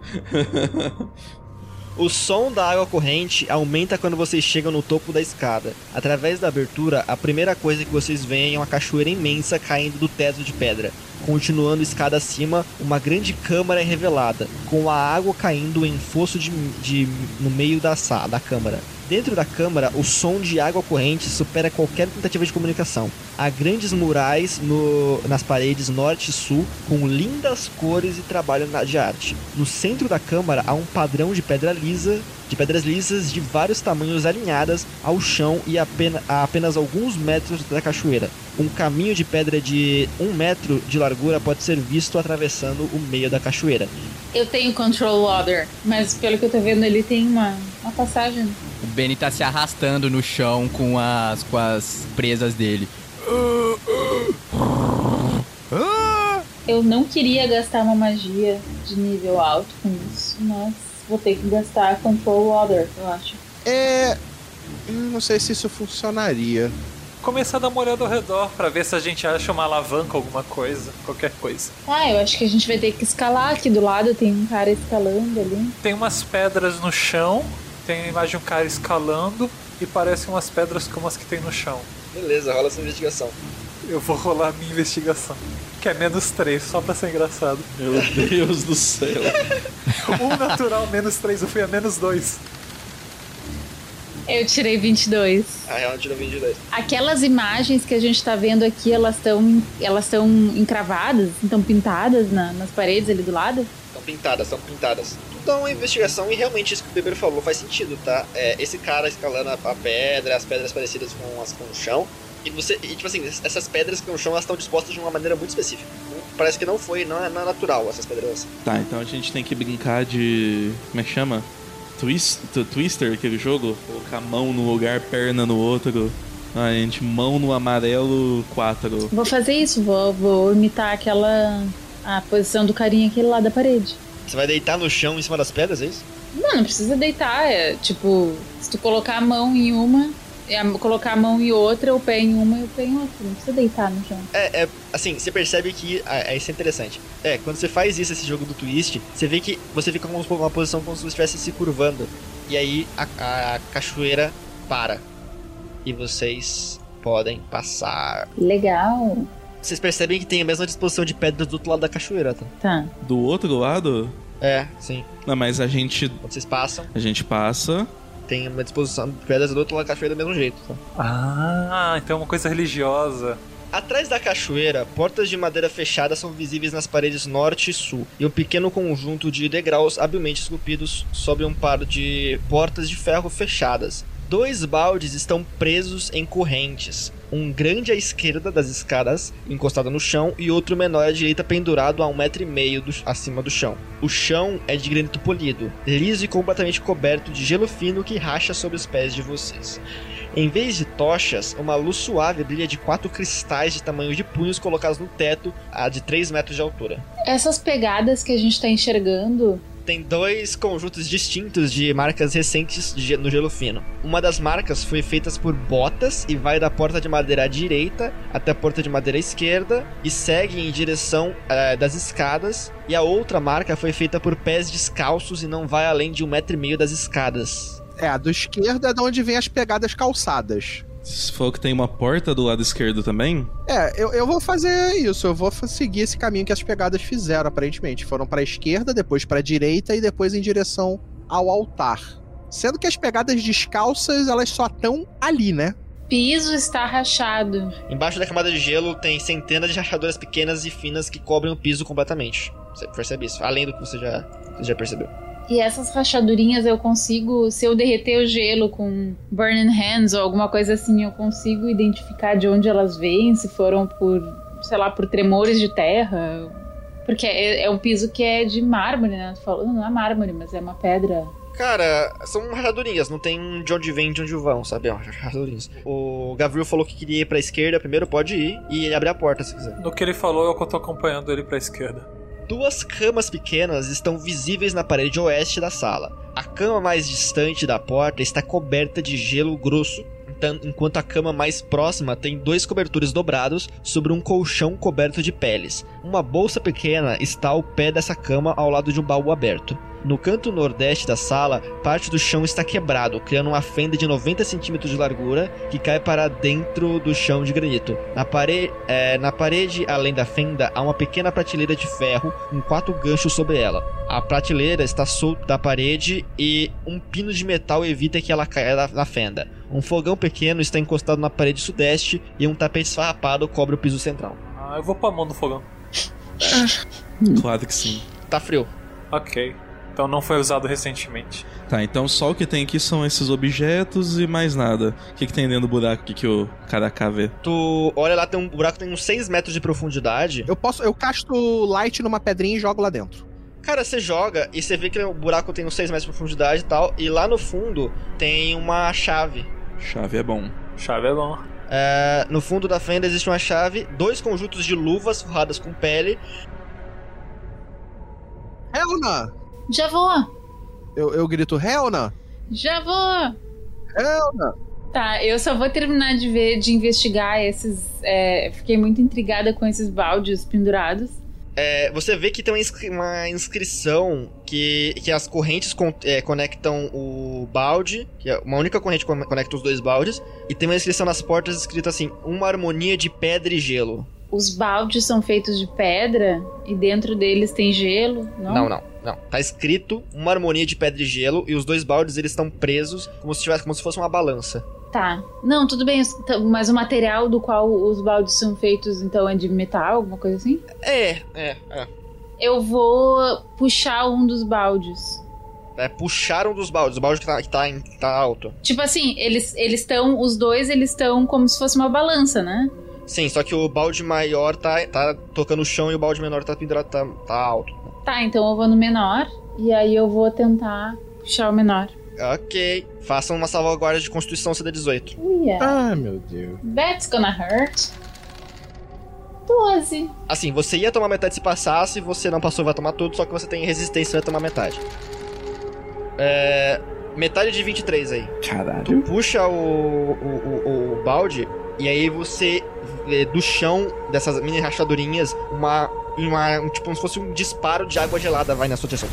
O som da água corrente aumenta quando vocês chegam no topo da escada. Através da abertura, a primeira coisa que vocês veem é uma cachoeira imensa caindo do teto de pedra. Continuando escada acima, uma grande câmara é revelada, com a água caindo em fosso de, de- no meio da da câmara. Dentro da câmara, o som de água corrente supera qualquer tentativa de comunicação. Há grandes murais no, nas paredes norte e sul, com lindas cores e trabalho de arte. No centro da câmara há um padrão de pedra lisa, de pedras lisas de vários tamanhos alinhadas ao chão e apenas, a apenas alguns metros da cachoeira. Um caminho de pedra de um metro de largura pode ser visto atravessando o meio da cachoeira. Eu tenho Control Water, mas pelo que eu tô vendo, ele tem uma, uma passagem. O Benny tá se arrastando no chão com as, com as presas dele. Eu não queria gastar uma magia de nível alto com isso, mas vou ter que gastar Control Water, eu acho. É. Não sei se isso funcionaria. Começar a dar uma olhada ao redor pra ver se a gente acha uma alavanca, alguma coisa, qualquer coisa. Ah, eu acho que a gente vai ter que escalar aqui do lado, tem um cara escalando ali. Tem umas pedras no chão, tem a imagem de um cara escalando e parecem umas pedras como as que tem no chão. Beleza, rola essa investigação. Eu vou rolar a minha investigação. Que é menos 3, só pra ser engraçado. Meu Deus do céu. [laughs] Um natural, menos 3, eu fui a menos 2. Eu tirei 22. A real tirou 22. Aquelas imagens que a gente tá vendo aqui, elas estão elas estão encravadas, estão pintadas na- nas paredes ali do lado? Estão pintadas, estão pintadas. Então uma investigação e realmente isso que o Beber falou faz sentido, tá? É, esse cara escalando a, a pedra, as pedras parecidas com as com o chão. E você. E, tipo assim, essas pedras que no chão elas estão dispostas de uma maneira muito específica. Parece que não foi, não é, não é natural essas pedras. Tá, então a gente tem que brincar de. Como é que chama? Twist, Twister, aquele jogo? Colocar mão num lugar, perna no outro. Ah, a gente, mão no amarelo 4. Vou fazer isso, vou, vou imitar aquela. a posição do carinha aquele lá da parede. Você vai deitar no chão em cima das pedras, é isso? Não, não precisa deitar. É tipo, se tu colocar a mão em uma, é, colocar a mão em outra, o pé em uma e o pé em outra. Não precisa deitar no chão. É, é, assim, você percebe que. É, é, isso é interessante. É, quando você faz isso, esse jogo do twist, você vê que você fica com uma posição como se você estivesse se curvando. E aí a, a cachoeira para. E vocês podem passar. Legal. Vocês percebem que tem a mesma disposição de pedras do outro lado da cachoeira, tá? Tá. Do outro lado? É, sim. Não, mas a gente. Quando vocês passam, A gente passa. tem uma disposição de pedras do outro lado da cachoeira do mesmo jeito, tá? Ah, então é uma coisa religiosa. Atrás da cachoeira, portas de madeira fechada são visíveis nas paredes norte e sul, e um pequeno conjunto de degraus habilmente esculpidos sobre um par de portas de ferro fechadas. Dois baldes estão presos em correntes, um grande à esquerda das escadas, encostado no chão, e outro menor à direita pendurado a um metro e meio do- acima do chão. O chão é de granito polido, liso e completamente coberto de gelo fino que racha sob os pés de vocês. Em vez de tochas, uma luz suave brilha de quatro cristais de tamanho de punhos colocados no teto a de 3 metros de altura. Essas pegadas que a gente tá enxergando. Tem dois conjuntos distintos de marcas recentes de no gelo fino. Uma das marcas foi feita por botas e vai da porta de madeira à direita até a porta de madeira esquerda e segue em direção eh, das escadas. E a outra marca foi feita por pés descalços e não vai além de um metro e meio das escadas. É, a do esquerdo é de onde vem as pegadas calçadas. Você falou que tem uma porta do lado esquerdo também? É, eu, eu vou fazer isso, eu vou seguir esse caminho que as pegadas fizeram, aparentemente. Foram pra esquerda, depois pra direita e depois em direção ao altar. Sendo que as pegadas descalças, elas só estão ali, né? Piso está rachado. Embaixo da camada de gelo tem centenas de rachaduras pequenas e finas que cobrem o piso completamente. Você percebe isso, além do que você já, você já percebeu. E essas rachadurinhas eu consigo, se eu derreter o gelo com burning hands ou alguma coisa assim, eu consigo identificar de onde elas vêm, se foram por, sei lá, por tremores de terra. Porque é, é um piso que é de mármore, né? Tô falando, não é mármore, mas é uma pedra. Cara, são rachadurinhas, não tem de onde vem de onde vão, sabe? É rachadurinhas. O Gabriel falou que queria ir pra esquerda, primeiro pode ir, e ele abre a porta se quiser. No que ele falou, eu tô acompanhando ele pra esquerda. Duas camas pequenas estão visíveis na parede oeste da sala. A cama mais distante da porta está coberta de gelo grosso, enquanto a cama mais próxima tem dois cobertores dobrados sobre um colchão coberto de peles. Uma bolsa pequena está ao pé dessa cama ao lado de um baú aberto. No canto nordeste da sala, parte do chão está quebrado, criando uma fenda de 90 centímetros de largura que cai para dentro do chão de granito. Na, pare... É, na parede, além da fenda, há uma pequena prateleira de ferro com quatro ganchos sobre ela. A prateleira está solta da parede e um pino de metal evita que ela caia na fenda. Um fogão pequeno está encostado na parede sudeste e um tapete esfarrapado cobre o piso central. Ah, eu vou pôr a mão no fogão. Claro que sim. Tá frio. Ok. Então não foi usado recentemente. Tá, então só o que tem aqui são esses objetos e mais nada. O que, que tem dentro do buraco aqui que o Caraká vê? Tu olha lá, tem um o buraco tem uns 6 metros de profundidade. Eu posso. Eu casto light numa pedrinha e jogo lá dentro. Cara, você joga e você vê que o buraco tem uns 6 metros de profundidade e tal. E lá no fundo tem uma chave. Chave é bom. Chave é bom. É, no fundo da fenda existe uma chave, dois conjuntos de luvas forradas com pele. Helna! Já vou, Eu, eu grito, Helna! já vou. Helna! Tá, eu só vou terminar de ver, de investigar esses. é, fiquei muito intrigada com esses baldes pendurados. É, você vê que tem uma, inscri- uma inscrição que, que as correntes con- é, conectam o balde, que é uma única corrente con- conecta os dois baldes, e tem uma inscrição nas portas escrita assim: uma harmonia de pedra e gelo. Os baldes são feitos de pedra e dentro deles tem gelo, não? Não, não, não. Tá escrito uma harmonia de pedra e gelo e os dois baldes eles estão presos como se tivesse como se fosse uma balança. Tá. Não, tudo bem, mas o material do qual os baldes são feitos, então, é de metal, alguma coisa assim? É, é, é. Eu vou puxar um dos baldes. É, puxaram dos baldes, o balde que tá, que tá, em- tá alto. Tipo assim, eles eles estão, os dois, eles estão como se fosse uma balança, né? Sim, só que o balde maior tá, tá tocando o chão e o balde menor tá pendurado, tá, tá alto. Tá, então eu vou no menor e aí eu vou tentar puxar o menor. Ok. Façam uma salvaguarda de Constituição CD18. Uia. Ah, meu Deus. That's gonna hurt. 12. Assim, você ia tomar metade se passasse, você não passou, vai tomar tudo, só que você tem resistência, vai tomar metade. É. Metade de 23 aí. Caralho. Puxa o, o, o, o balde e aí você do chão dessas mini rachadurinhas uma, uma um, tipo como se fosse um disparo de água gelada vai na sua direção.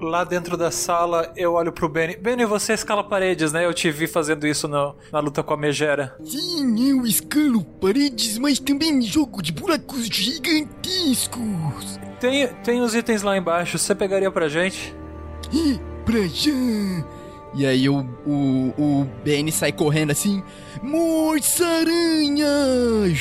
Lá dentro da sala, eu olho pro Benny. Benny, você escala paredes, né? Eu te vi fazendo isso no- na luta com a megera. Sim, eu escalo paredes, mas também jogo de buracos gigantescos. Tem, tem os itens lá embaixo, você pegaria pra gente? E pra já. E aí o, o, o Benny sai correndo assim. Morte aranhas!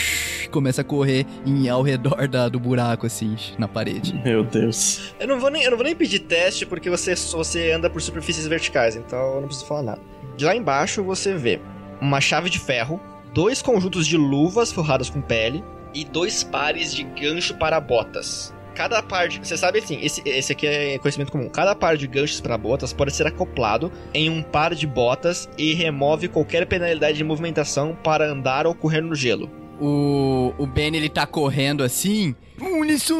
Começa a correr em, ao redor da, do buraco, assim, na parede. Meu Deus. Eu não vou nem, eu não vou nem pedir teste porque você, você anda por superfícies verticais, então eu não preciso falar nada. De lá embaixo você vê uma chave de ferro, dois conjuntos de luvas forradas com pele e dois pares de gancho para botas. Cada par de. Você sabe assim, esse, esse aqui é conhecimento comum. Cada par de ganchos para botas pode ser acoplado em um par de botas e remove qualquer penalidade de movimentação para andar ou correr no gelo. O, o Benny, ele tá correndo assim. Olha só,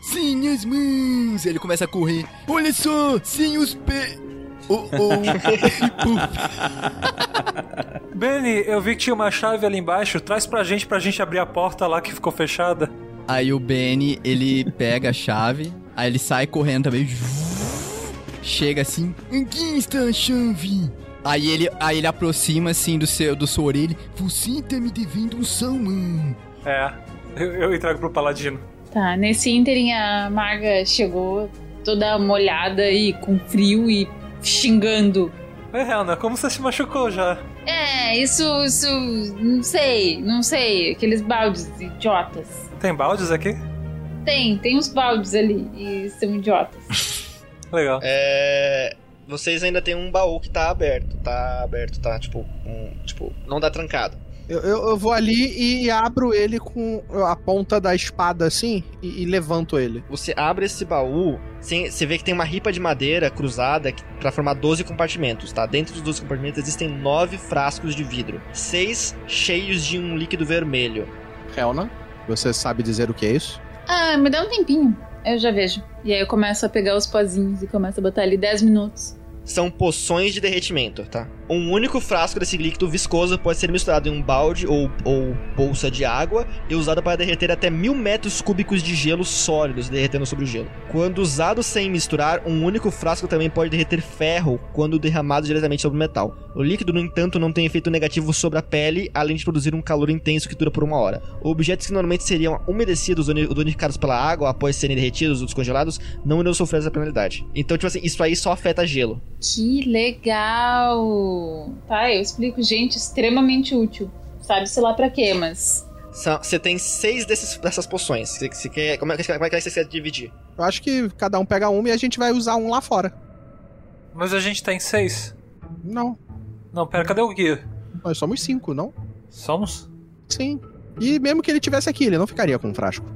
sem as mãos. Ele começa a correr. Olha só, sem os pés. Oh, oh. [laughs] Benny, eu vi que tinha uma chave ali embaixo. Traz pra gente, pra gente abrir a porta lá que ficou fechada. Aí o Benny, ele pega a chave, aí ele sai correndo também. Chega assim, aqui está a chave. Aí ele, aí ele aproxima assim do seu, do sua orelha. Você tá me devendo um salmão. É, eu, eu entrego pro Paladino. Tá, nesse ínterim a maga chegou toda molhada e com frio e xingando. É, Helena, como você se machucou já? É, isso, isso, não sei, não sei, aqueles baldes idiotas. Tem baldes aqui? Tem, tem uns baldes ali e são idiotas. [laughs] Legal. É. Vocês ainda tem um baú que tá aberto. Tá aberto, tá tipo. Um, tipo, não dá trancado. Eu, eu, eu vou ali e abro ele com a ponta da espada assim e, e levanto ele. Você abre esse baú, sem- você vê que tem uma ripa de madeira cruzada pra formar 12 compartimentos, tá? Dentro dos 12 compartimentos existem 9 frascos de vidro, seis cheios de um líquido vermelho. Helna, você sabe dizer o que é isso? Ah, me dá um tempinho, eu já vejo. E aí eu começo a pegar os pozinhos e começo a botar ali 10 minutos. São poções de derretimento, tá? Um único frasco desse líquido viscoso pode ser misturado em um balde ou, ou bolsa de água e usado para derreter até mil metros cúbicos de gelo sólidos derretendo sobre o gelo. Quando usado sem misturar, um único frasco também pode derreter ferro quando derramado diretamente sobre o metal. O líquido, no entanto, não tem efeito negativo sobre a pele, além de produzir um calor intenso que dura por uma hora. Objetos que normalmente seriam umedecidos ou danificados pela água após serem derretidos ou descongelados não irão sofrer essa penalidade. Então, tipo assim, isso aí só afeta gelo. Que legal! Tá, eu explico, gente, extremamente útil. Sabe-se lá pra quê, mas. Você tem seis desses, dessas poções. Você, você quer, como, é, como é que você quer dividir? Eu acho que cada um pega uma e a gente vai usar um lá fora. Mas a gente tem seis. Não. Não, pera, cadê o guia? Nós somos cinco, não? Somos? Sim. E mesmo que ele tivesse aqui, ele não ficaria com um frasco.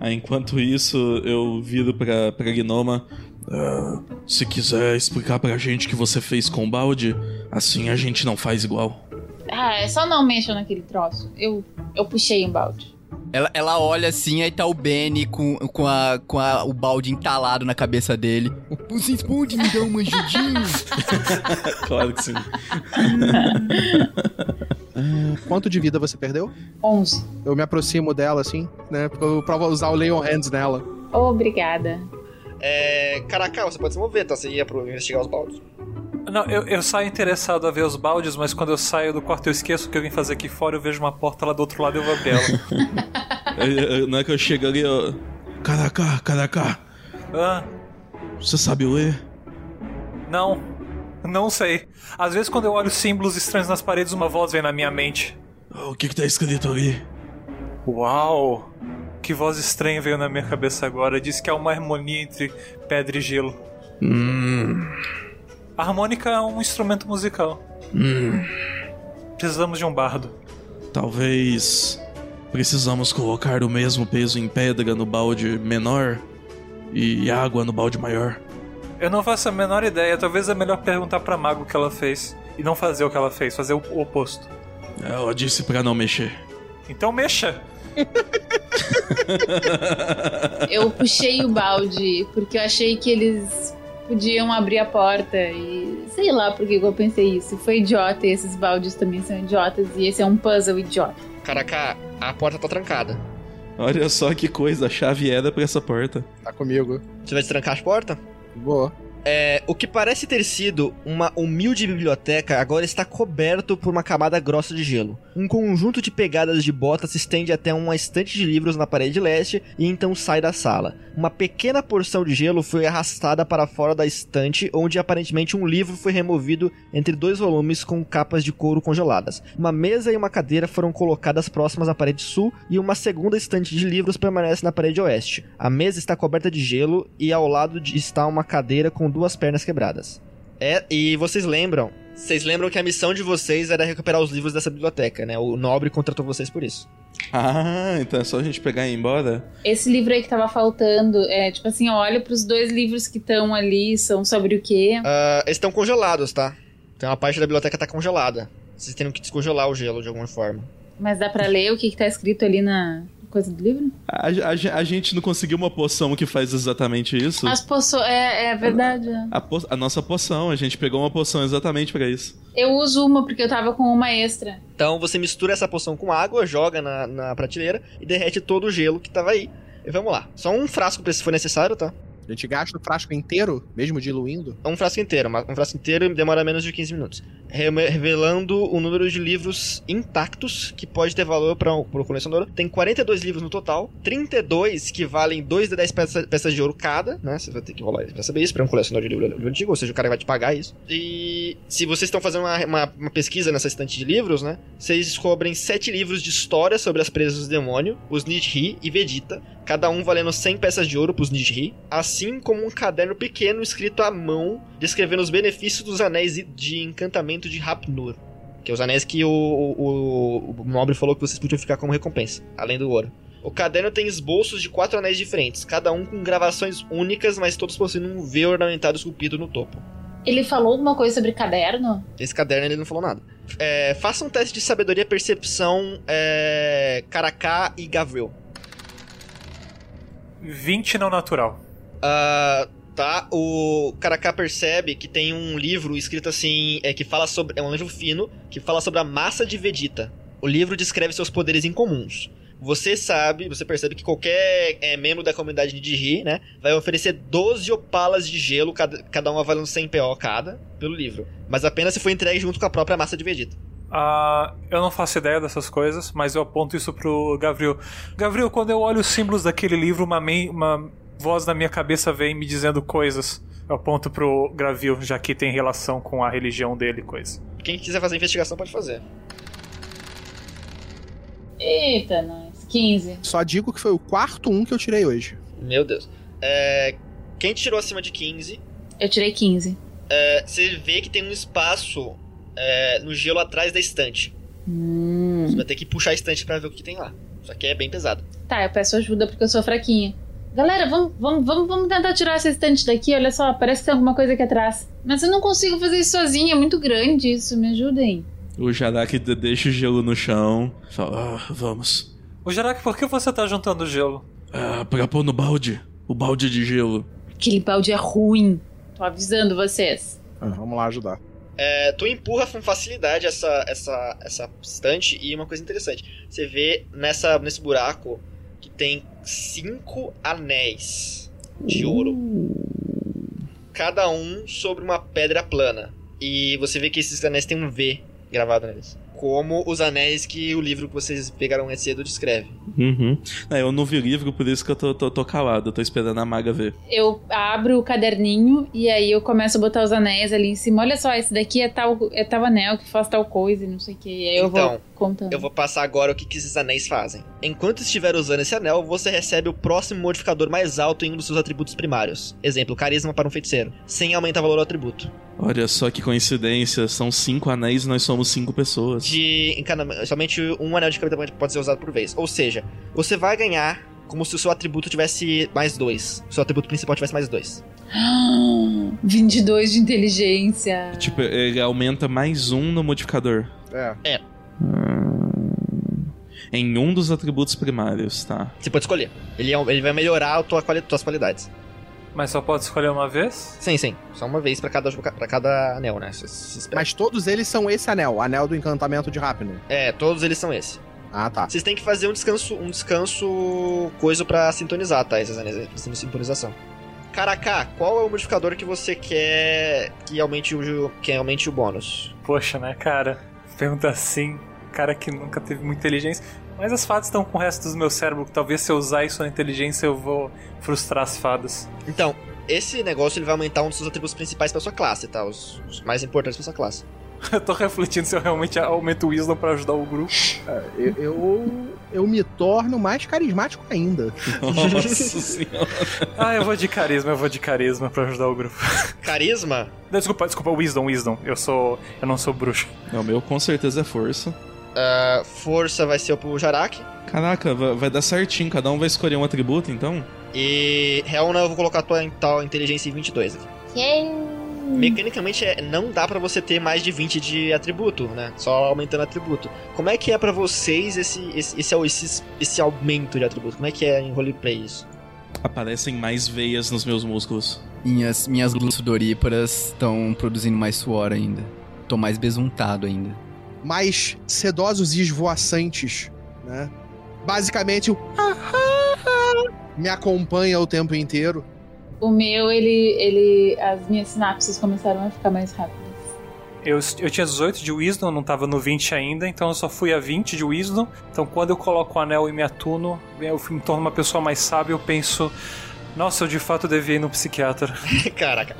Ah, enquanto isso, eu viro pra, pra Gnoma. Uh, se quiser explicar pra gente o que você fez com o balde, assim a gente não faz igual. Ah, é só não mexa naquele troço. Eu, eu puxei um balde. Ela, ela olha assim, aí tá o Benny com, com, a, com a, o balde entalado na cabeça dele. Vocês podem me dar uma ajudinha? [laughs] claro que sim. Quanto de vida você perdeu? 11. Eu me aproximo dela assim, né? Pra usar o Lay on Hands nela. Obrigada. É. Caraca, você pode se mover, tá? Você ia pro investigar os baldes. Não, eu, eu saio interessado a ver os baldes, mas quando eu saio do quarto eu esqueço o que eu vim fazer aqui fora, eu vejo uma porta lá do outro lado e eu vou abrir ela. Na hora que eu chego ali, eu... Caraca, caraca. Ah, Você sabe ler? não. Não sei. Às vezes quando eu olho símbolos estranhos nas paredes, uma voz vem na minha mente. O que que tá escrito ali? Uau! Que voz estranha veio na minha cabeça agora. Diz que há uma harmonia entre pedra e gelo. Hum... A harmônica é um instrumento musical. Hum... Precisamos de um bardo. Talvez... Precisamos colocar o mesmo peso em pedra no balde menor e água no balde maior. Eu não faço a menor ideia. Talvez é melhor perguntar pra Mago o que ela fez. E não fazer o que ela fez, fazer o oposto. Ela disse pra não mexer. Então mexa! Eu puxei o balde porque eu achei que eles podiam abrir a porta e sei lá por que eu pensei isso. Foi idiota e esses baldes também são idiotas e esse é um puzzle idiota. Caraca, a porta tá trancada. Olha só que coisa, a chave era pra essa porta. Tá comigo. Você vai trancar as portas? Boa. É, o que parece ter sido uma humilde biblioteca agora está coberto por uma camada grossa de gelo. Um conjunto de pegadas de botas se estende até uma estante de livros na parede leste e então sai da sala. Uma pequena porção de gelo foi arrastada para fora da estante, onde aparentemente um livro foi removido entre dois volumes com capas de couro congeladas. Uma mesa e uma cadeira foram colocadas próximas à parede sul e uma segunda estante de livros permanece na parede oeste. A mesa está coberta de gelo e ao lado está uma cadeira com duas pernas quebradas. É, e vocês lembram? Vocês lembram que a missão de vocês era recuperar os livros dessa biblioteca, né? O nobre contratou vocês por isso. Ah, então é só a gente pegar e ir embora? Esse livro aí que tava faltando, é tipo assim, olha pros dois livros que estão ali, são sobre o quê? Ah, eles estão congelados, tá? Tem uma parte da biblioteca que tá congelada. Vocês têm que descongelar o gelo de alguma forma. Mas dá pra ler o que, que tá escrito ali na coisa do livro? A, a- a gente não conseguiu uma poção que faz exatamente isso. As poções. É, é verdade. A, po- a nossa poção, a gente pegou uma poção exatamente pra isso. Eu uso uma porque eu tava com uma extra. Então você mistura essa poção com água, joga na, na prateleira e derrete todo o gelo que tava aí. E vamos lá. Só um frasco se for necessário, tá? A gente gasta o frasco inteiro, mesmo diluindo. Um frasco inteiro, mas um frasco inteiro demora menos de 15 minutos. Revelando o número de livros intactos que pode ter valor para o colecionador. Tem 42 livros no total, 32 que valem 2 de 10 peças, peças de ouro cada, né? Você vai ter que rolar pra saber isso, para um colecionador de livro, antigo, ou seja, o cara vai te pagar isso. E se vocês estão fazendo uma, uma- uma pesquisa nessa estante de livros, né? Vocês descobrem 7 livros de história sobre as presas do demônio, os Nidhi e Vegeta, cada um valendo 100 peças de ouro pros Nidhi, assim como um caderno pequeno escrito à mão, descrevendo os benefícios dos anéis de encantamento de Rapnur. Que é os anéis que o, o, o nobre falou que vocês podiam ficar como recompensa, além do ouro. O caderno tem esboços de quatro anéis diferentes, cada um com gravações únicas, mas todos possuindo um V ornamentado esculpido no topo. Ele falou alguma coisa sobre caderno? Esse caderno ele não falou nada. É, faça um teste de sabedoria, percepção, é, e Gavril. 20 não natural. Ah, tá? O Karatká percebe que tem um livro escrito assim, é que fala sobre, é um livro fino que fala sobre a massa de Vegeta. O livro descreve seus poderes incomuns. Você sabe, você percebe que qualquer é, membro da comunidade de Ri, né, vai oferecer 12 opalas de gelo, cada, cada uma valendo 100 PO cada, pelo livro. Mas apenas se for entregue junto com a própria massa de Vegeta. Ah, eu não faço ideia dessas coisas, mas eu aponto isso pro Gabriel. Gabriel, quando eu olho os símbolos daquele livro, uma, uma voz na minha cabeça vem me dizendo coisas. Eu aponto pro Gravil, já que tem relação com a religião dele, coisa. Quem quiser fazer investigação pode fazer. Eita, nós. 15. Só digo que foi o quarto um que eu tirei hoje. Meu Deus. É, quem tirou acima de 15, Eu tirei 15. é, você vê que tem um espaço é, no gelo atrás da estante. Hum. Você vai ter que puxar a estante pra ver o que tem lá. Só que é bem pesado. Tá, eu peço ajuda porque eu sou fraquinha. Galera, vamos, vamos, vamos, vamos tentar tirar essa estante daqui. Olha só, parece que tem alguma coisa aqui atrás. Mas eu não consigo fazer isso sozinha, é muito grande isso. Me ajudem. O Jarak de- deixa o gelo no chão. Fala, ah, vamos. O Jarak, por que você tá juntando gelo? Ah, pra pôr no balde. O balde de gelo. Aquele balde é ruim. Tô avisando vocês. Ah, vamos lá ajudar. É, tu empurra com facilidade essa, essa, essa estante e uma coisa interessante. Você vê nessa, nesse buraco tem cinco anéis de ouro. Cada um sobre uma pedra plana. E você vê que esses anéis têm um V gravado neles. Como os anéis que o livro que vocês pegaram mais cedo descreve. Uhum. É, eu não vi o livro, por isso que eu tô, tô, tô calado. Eu tô esperando a maga ver. Eu abro o caderninho e aí eu começo a botar os anéis ali em cima. Olha só, esse daqui é tal, é tal anel que faz tal coisa e não sei o que. E aí eu Então, vou contando. Eu vou passar agora o que, que esses anéis fazem. Enquanto estiver usando esse anel, você recebe o próximo modificador mais alto em um dos seus atributos primários. Exemplo, carisma para um feiticeiro. Sem aumentar o valor do atributo. Olha só que coincidência. São cinco anéis e nós somos cinco pessoas. De encanamento. Somente um anel de encanamento pode ser usado por vez. Ou seja, você vai ganhar como se o seu atributo tivesse mais dois. O seu atributo principal tivesse mais dois. [gasps] 22 de inteligência. Tipo, ele aumenta mais um no modificador. É. Em um dos atributos primários, tá? Você pode escolher. Ele, é um- ele vai melhorar a tua quali tuas qualidades. Mas só pode escolher uma vez? Sim, sim. Só uma vez pra cada, pra cada anel, né? Se- se. Mas todos eles são esse anel, o anel do encantamento de Rapno. É, todos eles são esse. Ah, tá. Vocês têm que fazer um descanso, um descanso coisa pra sintonizar, tá? Esses anéis, pra fazer sintonização. Caraca, qual é o modificador que você quer que aumente o, que aumente o bônus? Poxa, né, cara? Pergunta assim, cara que nunca teve muita inteligência. Mas as fadas estão com o resto do meu cérebro. Talvez se eu usar isso na inteligência eu vou frustrar as fadas. Então, esse negócio ele vai aumentar um dos seus atributos principais pra sua classe, tá? Os, os mais importantes pra sua classe. [laughs] Eu tô refletindo se eu realmente aumento o Wisdom pra ajudar o grupo. Eu, eu, eu me torno mais carismático ainda. Nossa [laughs] senhora. Ah, eu vou de carisma, eu vou de carisma pra ajudar o grupo. Carisma? Não, Desculpa, desculpa, Wisdom, Wisdom. Eu sou. Eu não sou bruxo. O meu com certeza é força. ah, força vai ser pro Jarak. Caraca, vai, vai dar certinho. Cada um vai escolher um atributo, então? E Helna, eu vou colocar a tua tal inteligência em 22 aqui. Mecanicamente, é, não dá pra você ter mais de 20 de atributo, né? Só aumentando atributo. Como é que é pra vocês esse, esse, esse, esse, esse aumento de atributo? Como é que é em roleplay isso? Aparecem mais veias nos meus músculos. Minhas, minhas glúteos sudoríparas estão produzindo mais suor ainda. Tô mais besuntado ainda. Mais sedosos e esvoaçantes, né? Basicamente, o [laughs] me acompanha o tempo inteiro. O meu, ele, ele. As minhas sinapses começaram a ficar mais rápidas. Eu, eu tinha 18 de Wisdom, não tava no 20 ainda, então eu só fui a 20 de Wisdom. Então quando eu coloco o anel e me atuno, eu me torno uma pessoa mais sábia, eu penso. Nossa, eu de fato devia ir no psiquiatra. [laughs] [laughs] Caraca.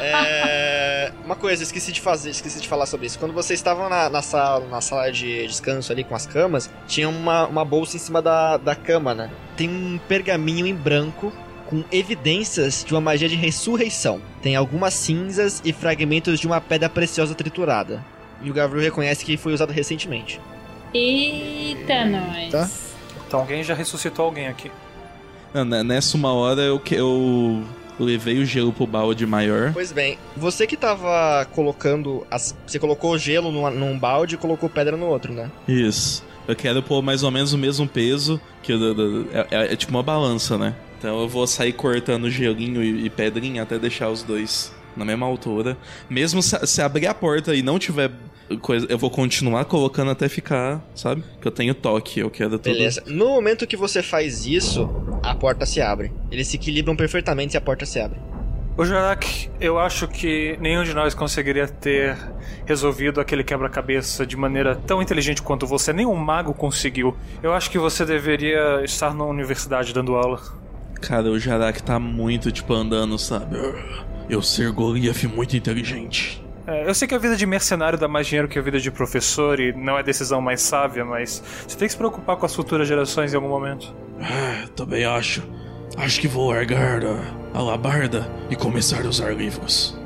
É, Uma coisa, esqueci de fazer, esqueci de falar sobre isso. Quando vocês estavam na, na sala, na sala de descanso ali com as camas, tinha uma, uma bolsa em cima da, da cama, né? Tem um pergaminho em branco com evidências de uma magia de ressurreição. Tem algumas cinzas e fragmentos de uma pedra preciosa triturada. E o Gabriel reconhece que foi usado recentemente. Eita, nós. Tá. Então alguém já ressuscitou alguém aqui. Não, né, Nessa uma hora eu, que- eu levei o gelo pro balde maior. Pois bem, você que tava colocando. As, você colocou gelo numa- num balde e colocou pedra no outro, né? Isso. Eu quero pôr mais ou menos o mesmo peso, que o é, é- é tipo uma balança, né? Então eu vou sair cortando gelinho e, e pedrinha até deixar os dois na mesma altura. Mesmo se, se abrir a porta e não tiver coisa, eu vou continuar colocando até ficar, sabe? Que eu tenho toque, eu quero tudo. Beleza. No momento que você faz isso, a porta se abre. Eles se equilibram perfeitamente e a porta se abre. O Jarak, eu acho que nenhum de nós conseguiria ter resolvido aquele quebra-cabeça de maneira tão inteligente quanto você. Nenhum mago conseguiu. Eu acho que você deveria estar na universidade dando aula. Cara, o Jarak tá muito, tipo, andando, sabe? Eu ser Goliath muito inteligente. É, eu sei que a vida de mercenário dá mais dinheiro que a vida de professor e não é a decisão mais sábia, mas você tem que se preocupar com as futuras gerações em algum momento. É, também acho. Acho que vou largar a alabarda e começar a usar livros.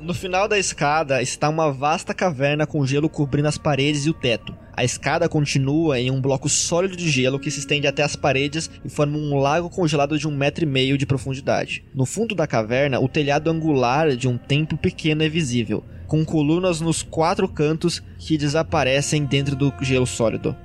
No final da escada está uma vasta caverna com gelo cobrindo as paredes e o teto. A escada continua em um bloco sólido de gelo que se estende até as paredes e forma um lago congelado de um metro e meio de profundidade. No fundo da caverna, o telhado angular de um templo pequeno é visível, com colunas nos quatro cantos que desaparecem dentro do gelo sólido.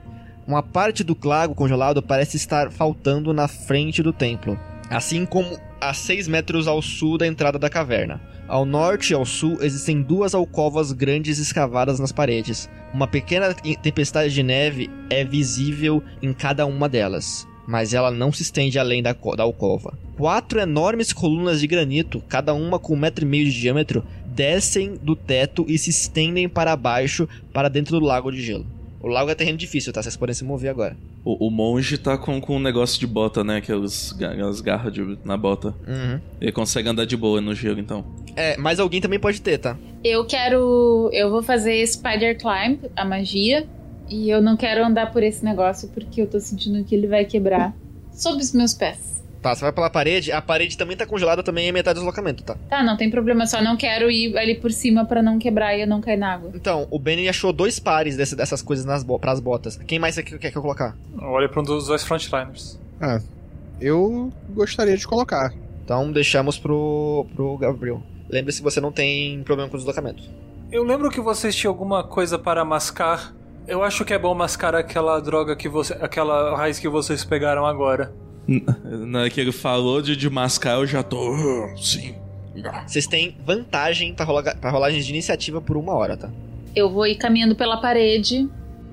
Uma parte do lago congelado parece estar faltando na frente do templo, assim como a 6 metros ao sul da entrada da caverna. Ao norte e ao sul existem duas alcovas grandes escavadas nas paredes. Uma pequena tempestade de neve é visível em cada uma delas, mas ela não se estende além da, da alcova. Quatro enormes colunas de granito, cada uma com um metro e meio de diâmetro, descem do teto e se estendem para baixo para dentro do lago de gelo. O lago é terreno difícil, tá? Vocês podem se mover agora. O, o monge tá com, com um negócio de bota, né? Aquelas, aquelas garras de, na bota. Uhum. Ele consegue andar de boa no gelo, então. É, mas alguém também pode ter, tá? Eu quero. Eu vou fazer Spider Climb, a magia. E eu não quero andar por esse negócio porque eu tô sentindo que ele vai quebrar sob os meus pés. Tá, você vai pela parede, a parede também tá congelada, também é metade do deslocamento, tá? Tá, não tem problema, só não quero ir ali por cima para não quebrar e eu não cair na água. Então, o Benny achou dois pares desse, dessas coisas nas bo pras botas. Quem mais quer, quer que eu colocar? Olha pra um dos dois frontliners. Ah, eu gostaria de colocar. Então deixamos pro, pro Gabriel. Lembre-se, você não tem problema com o deslocamento. Eu lembro que vocês tinham alguma coisa para mascar. Eu acho que é bom mascar aquela droga que você. aquela raiz que vocês pegaram agora. Na hora que ele falou de, de mascar, eu já tô. "Ah, sim. Vocês têm vantagem pra, rola, pra rolagens de iniciativa por uma hora, tá? Eu vou ir caminhando pela parede.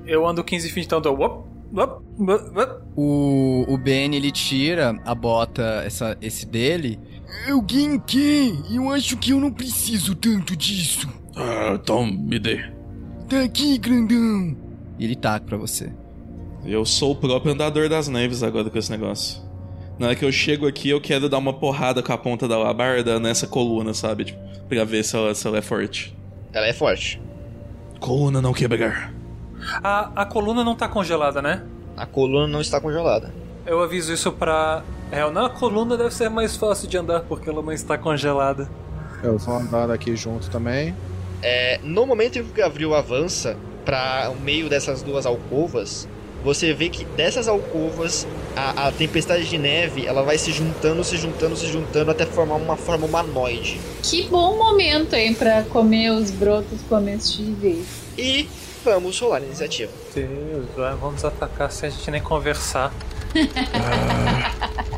Eu ando 15 feet, então eu. Wop, wop, wop, wop. O, o Ben, ele tira a bota, essa, esse dele. Alguém quer? Eu acho que eu não preciso tanto disso. Ah, então me dê. Tá aqui, grandão. E ele taca pra você. Eu sou o próprio andador das neves agora com esse negócio. Na hora que eu chego aqui, eu quero dar uma porrada com a ponta da labarda nessa coluna, sabe? Tipo, pra ver se ela, se ela é forte. Ela é forte. Coluna não quebrar. A, a coluna não tá congelada, né? A coluna não está congelada. Eu aviso isso pra. É, na coluna deve ser mais fácil de andar porque ela não está congelada. Eu vou andar aqui junto também. É, no momento em que o Gabriel avança para o meio dessas duas alcovas, você vê que dessas alcovas a, a tempestade de neve ela vai se juntando, se juntando, se juntando até formar uma forma humanoide. Que bom momento, hein, pra comer os brotos comestíveis. E vamos rolar a iniciativa. Deus, vai, vamos atacar sem a gente nem conversar. [laughs]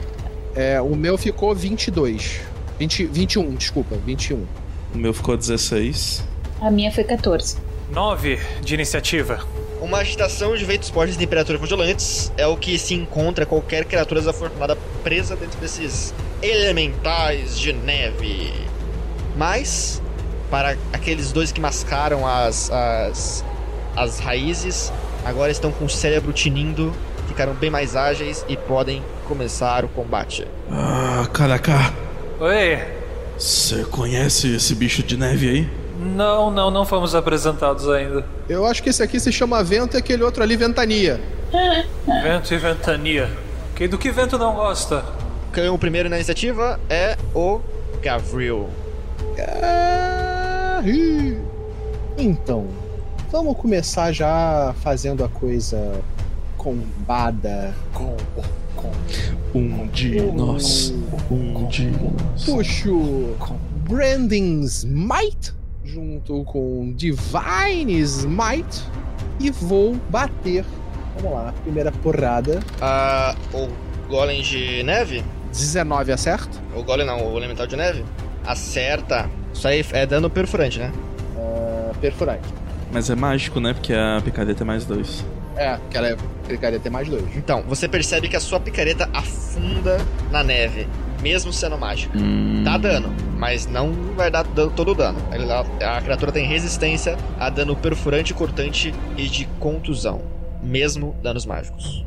É, o meu ficou 22. 20, 21, desculpa, 21. O meu ficou 16. A minha foi 14. 9 de iniciativa. Uma agitação de ventos fortes e temperaturas congelantes é o que se encontra qualquer criatura desafortunada presa dentro desses elementais de neve. Mas, para aqueles dois que mascaram as, as, as raízes, agora estão com o cérebro tinindo, ficaram bem mais ágeis e podem começar o combate. Ah, caraca. Oi! Você conhece esse bicho de neve aí? Não, não, não fomos apresentados ainda. Eu acho que esse aqui se chama vento e aquele outro ali ventania. Vento e ventania. Quem do que vento não gosta? Quem é o primeiro na iniciativa é o Gavril. Então, vamos começar já fazendo a coisa combada. Com, com. Um de nós. Um de nós. Puxo Branding Smite junto com Divine Smite e vou bater. Vamos lá, primeira porrada. Ah, o golem de neve? 19 acerta? O golem não, o elemental de neve? Acerta. Isso aí é dano perfurante, né? Uh, perfurante. Mas é mágico, né? Porque a picareta é mais dois. É, porque ela é picareta é mais dois. Então, você percebe que a sua picareta afunda na neve, mesmo sendo mágica. Hum. Dá dano, mas não vai dar dano- todo o dano. Ela- A criatura tem resistência a dano perfurante, cortante e de contusão. Mesmo danos mágicos.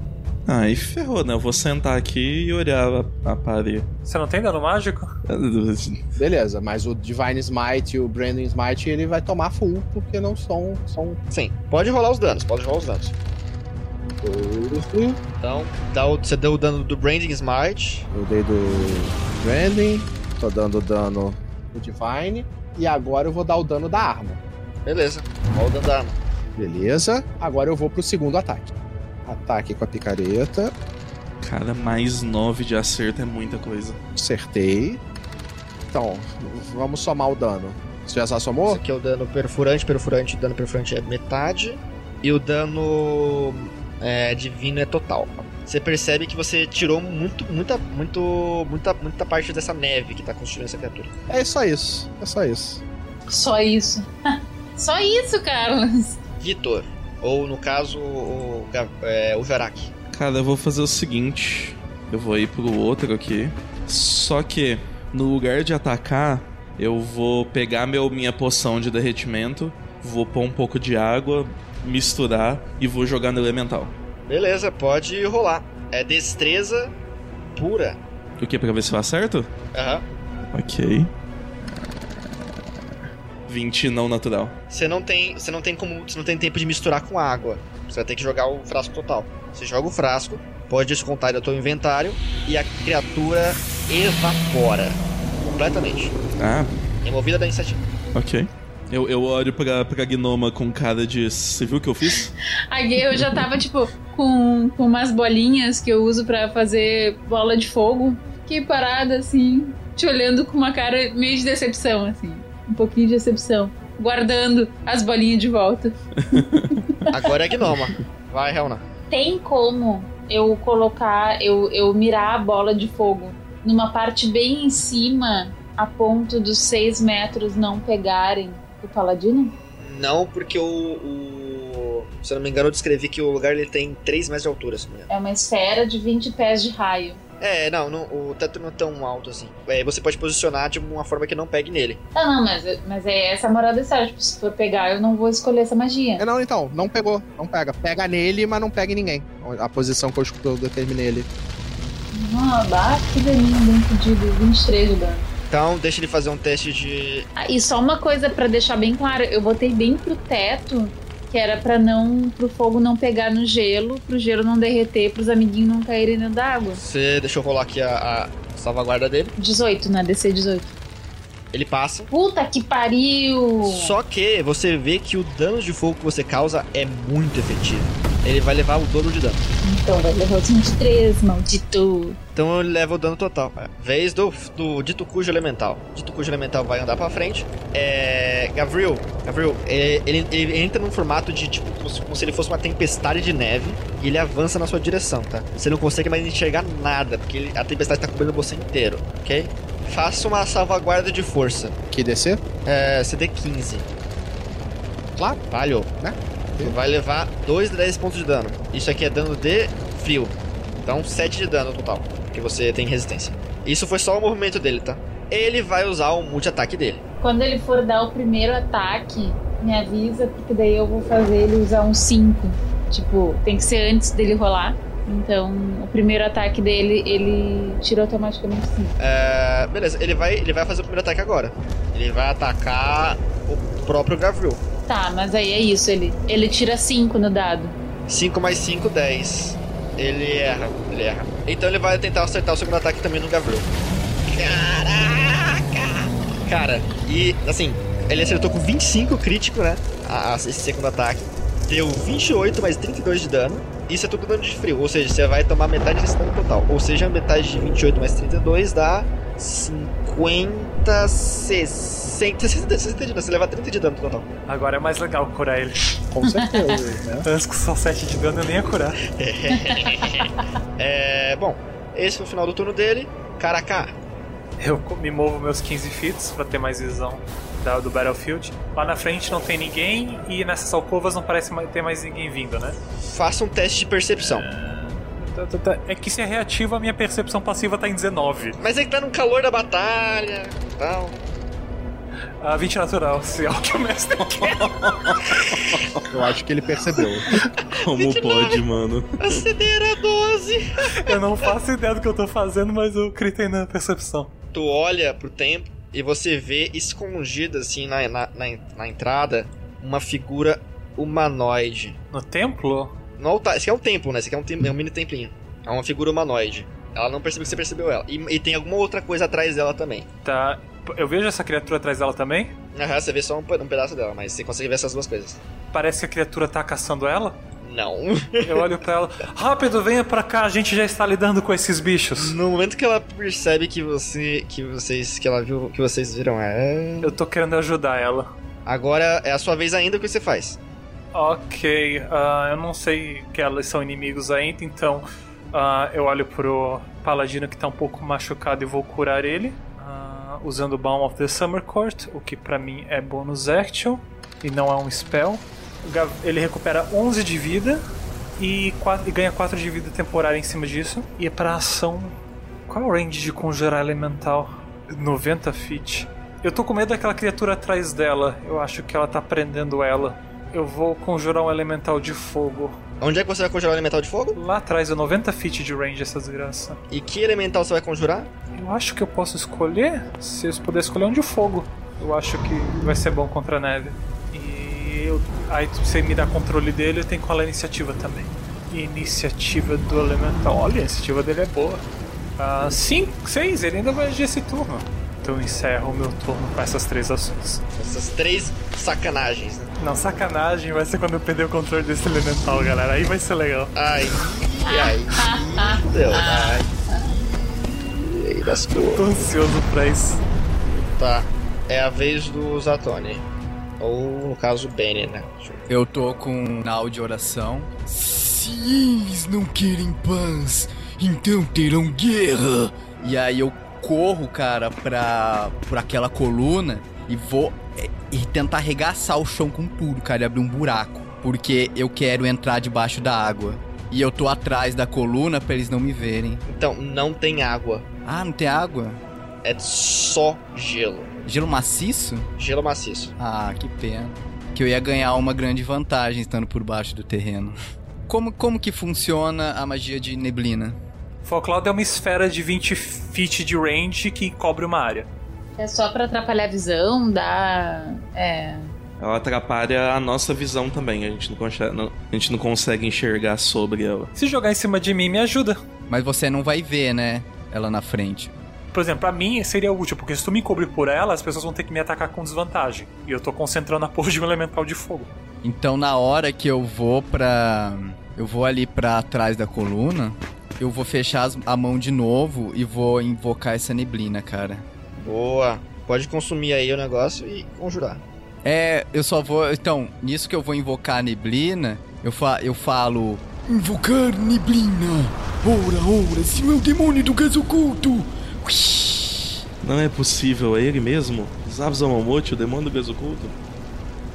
Aí ferrou, né? Eu vou sentar aqui e olhar a, a parede. Você não tem dano mágico? [laughs] Beleza, mas o Divine Smite e o Branding Smite ele vai tomar full, porque não são. são Sim, pode rolar os danos, pode rolar os danos. Então, dá o- você deu o dano do Branding Smite. Eu dei do Branding, tô dando dano do Divine, e agora eu vou dar o dano da arma. Beleza, rola o dano da arma. Beleza, agora eu vou pro segundo ataque. Ataque com a picareta, Cara, mais nove de acerto é muita coisa. acertei. Então, vamos somar o dano. Você já Esse somou? aqui é o dano perfurante, perfurante, dano perfurante é metade. E o dano é, divino é total. Você percebe que você tirou muito, muita, muito, muita, muita parte dessa neve que tá construindo essa criatura. É só isso, é só isso. Só isso. [laughs] Só isso, Carlos. Vitor, ou no caso, o, é, o Jarak. Cara, eu vou fazer o seguinte: eu vou ir pro outro aqui. Só que, no lugar de atacar, eu vou pegar meu, minha poção de derretimento, vou pôr um pouco de água, misturar e vou jogar no elemental. Beleza, pode rolar. É destreza pura. O que? Pra ver se eu acerto? Aham. Ok. 20 não natural. Você não tem, você não tem como, você não tem tempo de misturar com água. Você vai ter que jogar o frasco total. Você joga o frasco, pode descontar do teu inventário e a criatura evapora completamente. Ah, Removida da iniciativa. ok. Eu, eu olho pra, pra Gnoma com cara de. Você viu o que eu fiz? Aí eu já tava, tipo, com, com umas bolinhas que eu uso pra fazer bola de fogo. Fiquei parada, assim, te olhando com uma cara meio de decepção, assim. Um pouquinho de decepção. Guardando as bolinhas de volta. [laughs] Agora é Gnoma. Vai, Helna. Tem como eu colocar, eu, eu mirar a bola de fogo numa parte bem em cima, a ponto dos seis metros não pegarem o paladino? Não, porque o, o- Se eu não me engano, eu descrevi que o lugar ele tem 3 metros de altura, se não me engano. É uma esfera de 20 pés de raio. É, não, não, o teto não é tão alto assim. É, você pode posicionar de uma forma que não pegue nele. Ah, não, mas, mas é essa a moral da história. Tipo, se for pegar, eu não vou escolher essa magia. É não, então, não pegou, não pega. Pega nele, mas não pega em ninguém. A posição que eu, que eu determinei ali. Ah, bah, que delícia, bem pedido. 23 de dano. Então, deixa ele fazer um teste de. Ah, e só uma coisa pra deixar bem claro, eu botei bem pro teto, que era pra não pro fogo não pegar no gelo, pro gelo não derreter, pros amiguinhos não caírem dentro d'água. Você deixa eu rolar aqui a, a salvaguarda dele. 18, né? DC 18. Ele passa. Puta que pariu! Só que você vê que o dano de fogo que você causa é muito efetivo. Ele vai levar o dobro de dano. Então vai levar os 23, maldito. Então ele leva o dano total. É. Vez do, do Dito Cujo Elemental. Dito Cujo Elemental vai andar pra frente. É. Gavril. Gavril, é, ele, ele entra num formato de tipo como se, como se ele fosse uma tempestade de neve. E ele avança na sua direção, tá? Você não consegue mais enxergar nada, porque ele- a tempestade tá cobrindo você inteiro, ok? Faça uma salvaguarda de força. Que descer? É. CD 15. Claro. Falhou. Né? Você vai levar 2 de 10 pontos de dano. Isso aqui é dano de frio. Então 7 de dano total. Porque você tem resistência. Isso foi só o movimento dele, tá? Ele vai usar o multi-ataque dele. Quando ele for dar o primeiro ataque, me avisa, porque daí eu vou fazer ele usar um 5. Tipo, tem que ser antes dele rolar. Então, o primeiro ataque dele, ele tira automaticamente 5. É, beleza, ele vai, ele vai fazer o primeiro ataque agora. Ele vai atacar o próprio Gavril. Tá, mas aí é isso, ele, ele tira 5 no dado. 5 mais 5, 10. Ele erra, ele erra. Então ele vai tentar acertar o segundo ataque também no Gavril. Caraca! Cara, e assim, ele acertou com 25 crítico, né? Esse segundo ataque. Deu 28 mais 32 de dano. Isso é tudo dano de frio, ou seja, você vai tomar metade desse dano total. Ou seja, metade de 28 mais 32 dá 50, 60. 60, 60 de dano, você leva 30 de dano no total. Agora é mais legal curar ele. Com certeza, né? [laughs] Antes com só 7 de dano eu nem ia curar. [laughs] É, bom, esse foi o final do turno dele. Caraca, Eu me movo meus 15 feet pra ter mais visão da- do Battlefield. Lá na frente não tem ninguém e nessas alcovas não parece ter mais ninguém vindo, né? faça um teste de percepção. Tá, tá, tá. É que se é reativo, a minha percepção passiva tá em 19. Mas é que tá no calor da batalha tal. Ah, 20 natural, se é o que o mestre [laughs] quer. Eu acho que ele percebeu. [laughs] Como pode, mano? Acelera 12. Eu não faço ideia do que eu tô fazendo, mas eu critei na percepção. Tu olha pro tempo e você vê escondida assim na, na, na, na entrada uma figura humanoide. No templo? No altar. Esse aqui é um templo, né? Esse aqui é um, tem- é um mini templinho. É uma figura humanoide. Ela não percebeu que você percebeu ela. E, e tem alguma outra coisa atrás dela também. Tá. Eu vejo essa criatura atrás dela também. Aham, você vê só um, um pedaço dela, mas você consegue ver essas duas coisas. Parece que a criatura tá caçando ela. Não. Eu olho pra ela. Rápido, venha pra cá, a gente já está lidando com esses bichos. No momento que ela percebe que você. que vocês. que ela viu. que vocês viram é. Eu tô querendo ajudar ela. Agora é a sua vez ainda, o que você faz? Ok, ah, eu não sei que elas são inimigos ainda, então ah, eu olho pro paladino que tá um pouco machucado e vou curar ele. ah, usando o Balm of the Summer Court, o que pra mim é bônus action e não é um spell. Ele recupera 11 de vida e, quatro- e ganha 4 de vida temporária em cima disso. E é pra ação. Qual é o range de conjurar elemental? 90 feet. Eu tô com medo daquela criatura atrás dela. Eu acho que ela tá prendendo ela. Eu vou conjurar um elemental de fogo. Onde é que você vai conjurar o elemental de fogo? Lá atrás é 90 feet de range essa desgraça. E que elemental você vai conjurar? Eu acho que eu posso escolher. Se eu puder escolher um de fogo. Eu acho que vai ser bom contra a neve. Eu, aí você me dá controle dele, eu tenho ela a iniciativa também. Iniciativa do elemental. Olha, a iniciativa dele é boa. Ah, 5, 6, ele ainda vai agir esse turno. Então eu encerro o meu turno com essas três ações. Essas três sacanagens, né? Não, sacanagem vai ser quando eu perder o controle desse elemental, galera. Aí vai ser legal. Ai, e aí? Deu, ai. E aí, das cores. Tô ansioso pra isso. Tá. É a vez do Zatoni. Ou, no caso, Benny, né? Eu tô com nau de oração. Se eles não querem paz, então terão guerra. E aí eu corro, cara, pra, pra aquela coluna e vou é, e tentar arregaçar o chão com tudo, cara, e abrir um buraco. Porque eu quero entrar debaixo da água. E eu tô atrás da coluna pra eles não me verem. Então, não tem água. Ah, não tem água? É só gelo. Gelo maciço? Gelo maciço. Ah, que pena. Que eu ia ganhar uma grande vantagem estando por baixo do terreno. Como, como que funciona a magia de neblina? Folcloud é uma esfera de 20 feet de range que cobre uma área. É só pra atrapalhar a visão, dá. É. Ela atrapalha a nossa visão também. A gente não consegue, não- a gente não consegue enxergar sobre ela. Se jogar em cima de mim, me ajuda. Mas você não vai ver, né? Ela na frente. Por exemplo, pra mim seria útil, porque se tu me cobrir por ela, as pessoas vão ter que me atacar com desvantagem. E eu tô concentrando a porra de um elemental de fogo. Então na hora que eu vou pra. Eu vou ali pra trás da coluna. Eu vou fechar as- a mão de novo e vou invocar essa neblina, cara. Boa. Pode consumir aí o negócio e conjurar. É, eu só vou. Então, nisso que eu vou invocar a neblina, eu, fa eu falo. Invocar neblina! Ora, ora, se meu demônio do gás oculto! Não é possível, é ele mesmo? Zabzamamote, o demônio do gás oculto?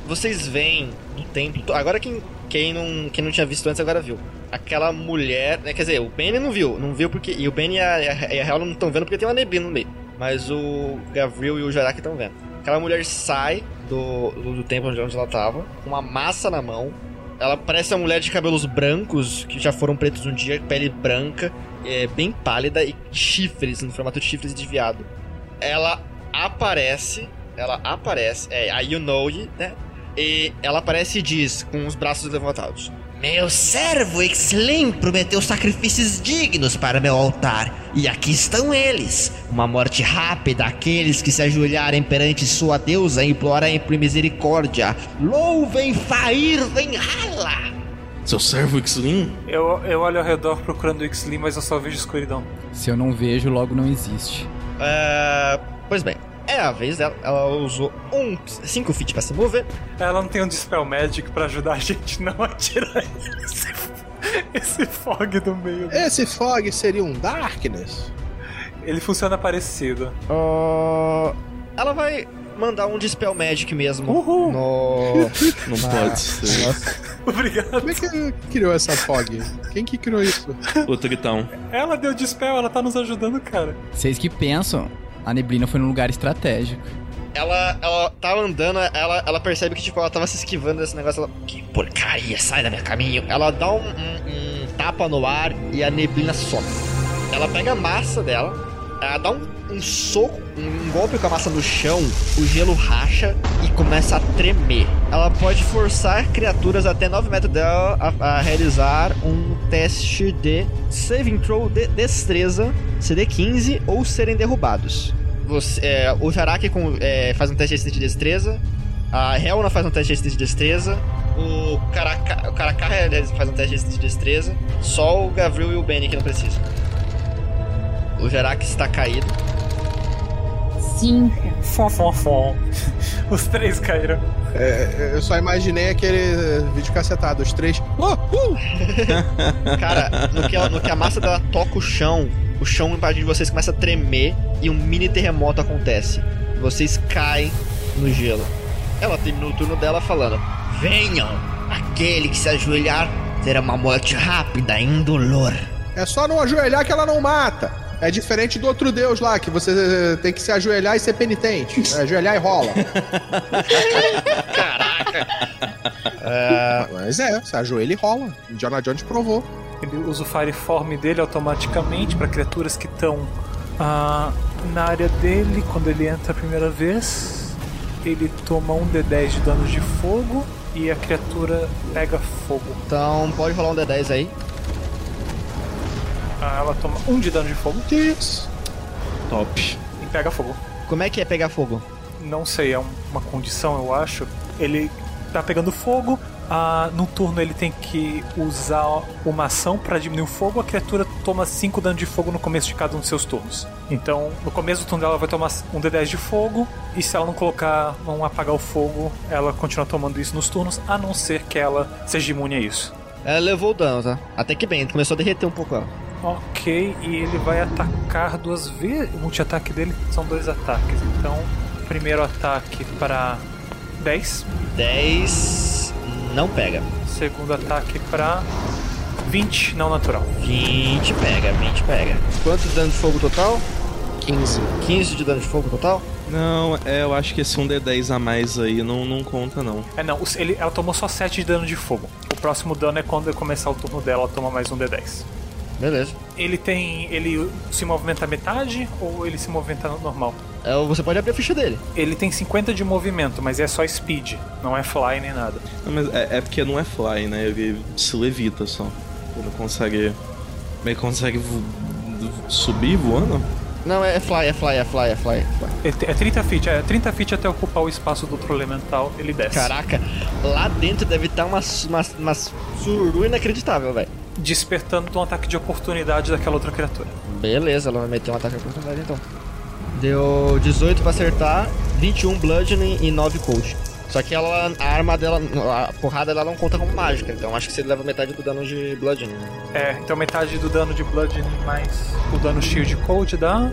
Vocês veem no templo. Agora quem, quem, não, quem não tinha visto antes agora viu. Aquela mulher. Né, quer dizer, o Benny não viu. Não viu porque. E o Benny e a, e a, a Hel não estão vendo porque tem uma neblina no meio. Mas o Gavril e o Jarak estão vendo. Aquela mulher sai do, do, do templo onde onde ela tava, com uma massa na mão. Ela parece uma mulher de cabelos brancos, que já foram pretos um dia, pele branca, é, bem pálida e chifres, no formato de chifres de viado. Ela aparece, ela aparece, é a You Know né? E ela aparece e diz, com os braços levantados: Meu servo Exlim prometeu sacrifícios dignos para meu altar, e aqui estão eles. Uma morte rápida àqueles que se ajoelharem perante sua deusa e implorarem por misericórdia. Louvem Fair Venhala! Seu servo Xlin? Eu, eu olho ao redor procurando o X-Lee, mas eu só vejo escuridão. Se eu não vejo, logo não existe. É, pois bem, É a vez dela. Ela usou um 5 feet pra se mover. Ela não tem um Dispel Magic pra ajudar a gente não a tirar esse, esse fog do meio. Esse fog seria um Darkness? Ele funciona parecido. Uh, ela vai mandar um Dispel Magic mesmo. Uhul. No... [laughs] Não pode ser. Obrigado. Como é que criou essa fog? Quem que criou isso? O Tritão. Ela deu Dispel, ela tá nos ajudando, cara. Vocês que pensam, a neblina foi num lugar estratégico. Ela, ela tá andando, ela, ela percebe que tipo, ela tava se esquivando desse negócio. Ela, que porcaria, sai da meu caminho. Ela dá um, um- um tapa no ar e a neblina some. Ela pega a massa dela, ela dá um, um soco, um, golpe com a massa no chão, o gelo racha e começa a tremer. Ela pode forçar criaturas até 9 metros dela a, a realizar um teste de saving throw de destreza, CD 15 ou serem derrubados. Você, é, o Jaraki com- é, faz um teste de destreza, a Helena faz um teste de destreza, o Karakar faz um teste de destreza, só o Gavril e o Benny que não precisam. O Jaraki está caído. Cinco. Fom, fom, fom. Os três caíram. É, eu só imaginei aquele vídeo cacetado, os três. Oh, uh! [laughs] Cara, no que, ela- no que a massa dela toca o chão, o chão embaixo de vocês começa a tremer e um mini terremoto acontece. Vocês caem no gelo. Ela termina o turno dela falando: Venham! Aquele que se ajoelhar terá uma morte rápida e indolor. É só não ajoelhar que ela não mata. É diferente do outro deus lá, que você tem que se ajoelhar e ser penitente. É, ajoelhar e rola. [laughs] Caraca! É, Mas é, se ajoelha e rola. Indiana Jones provou. Ele usa o Fireform dele automaticamente para criaturas que estão ah, na área dele quando ele entra a primeira vez. Ele toma um D10 de danos de fogo e a criatura pega fogo. então pode rolar um D10 aí. Ah, ela toma um de dano de fogo Isso. Top. e pega fogo. Como é que é pegar fogo? Não sei, é um- uma condição, eu acho. Ele tá pegando fogo. Ah, no turno ele tem que usar uma ação para diminuir o fogo. A criatura toma 5 dano de fogo no começo de cada um dos seus turnos. Então, no começo do turno dela vai tomar um D10 de fogo. E se ela não colocar, não apagar o fogo, ela continua tomando isso nos turnos, a não ser que ela seja imune a isso. Ela levou o dano, tá? Até que bem, começou a derreter um pouco ela. Ok, e ele vai atacar duas vezes. O multi-ataque dele são dois ataques. Então, primeiro ataque para 10. 10 não pega. Segundo ataque pra 20, não natural. 20 pega, 20 pega. Quanto de dano de fogo total? 15. 15 de dano de fogo total? Não, é, eu acho que esse um D10 a mais aí não, não conta, não. É, não, ele, ela tomou só 7 de dano de fogo. O próximo dano é quando começar o turno dela, ela toma mais um D10. Beleza. Ele tem. Ele se movimenta metade ou ele se movimenta normal? É, você pode abrir a ficha dele. Ele tem 50 de movimento, mas é só speed, não é fly nem nada. Não, mas é, é porque não é fly, né? Ele se levita só. Ele não consegue. Ele consegue vo- subir voando? Não, é fly, é fly, é fly, é fly. É fly. É, t- é 30 feet, é 30 feet até ocupar o espaço do outro elemental, ele desce. Caraca, lá dentro deve estar uma, uma, uma suru inacreditável, velho. Despertando um ataque de oportunidade daquela outra criatura. Beleza, ela vai meter um ataque de oportunidade então. Deu 18 pra acertar, 21 bludgeoning e 9 cold. Só que ela, a arma dela, a porrada dela não conta como mágica, então acho que você leva metade do dano de bludgeoning. né? É, então metade do dano de Bludgeoning mais o dano shield cold dá.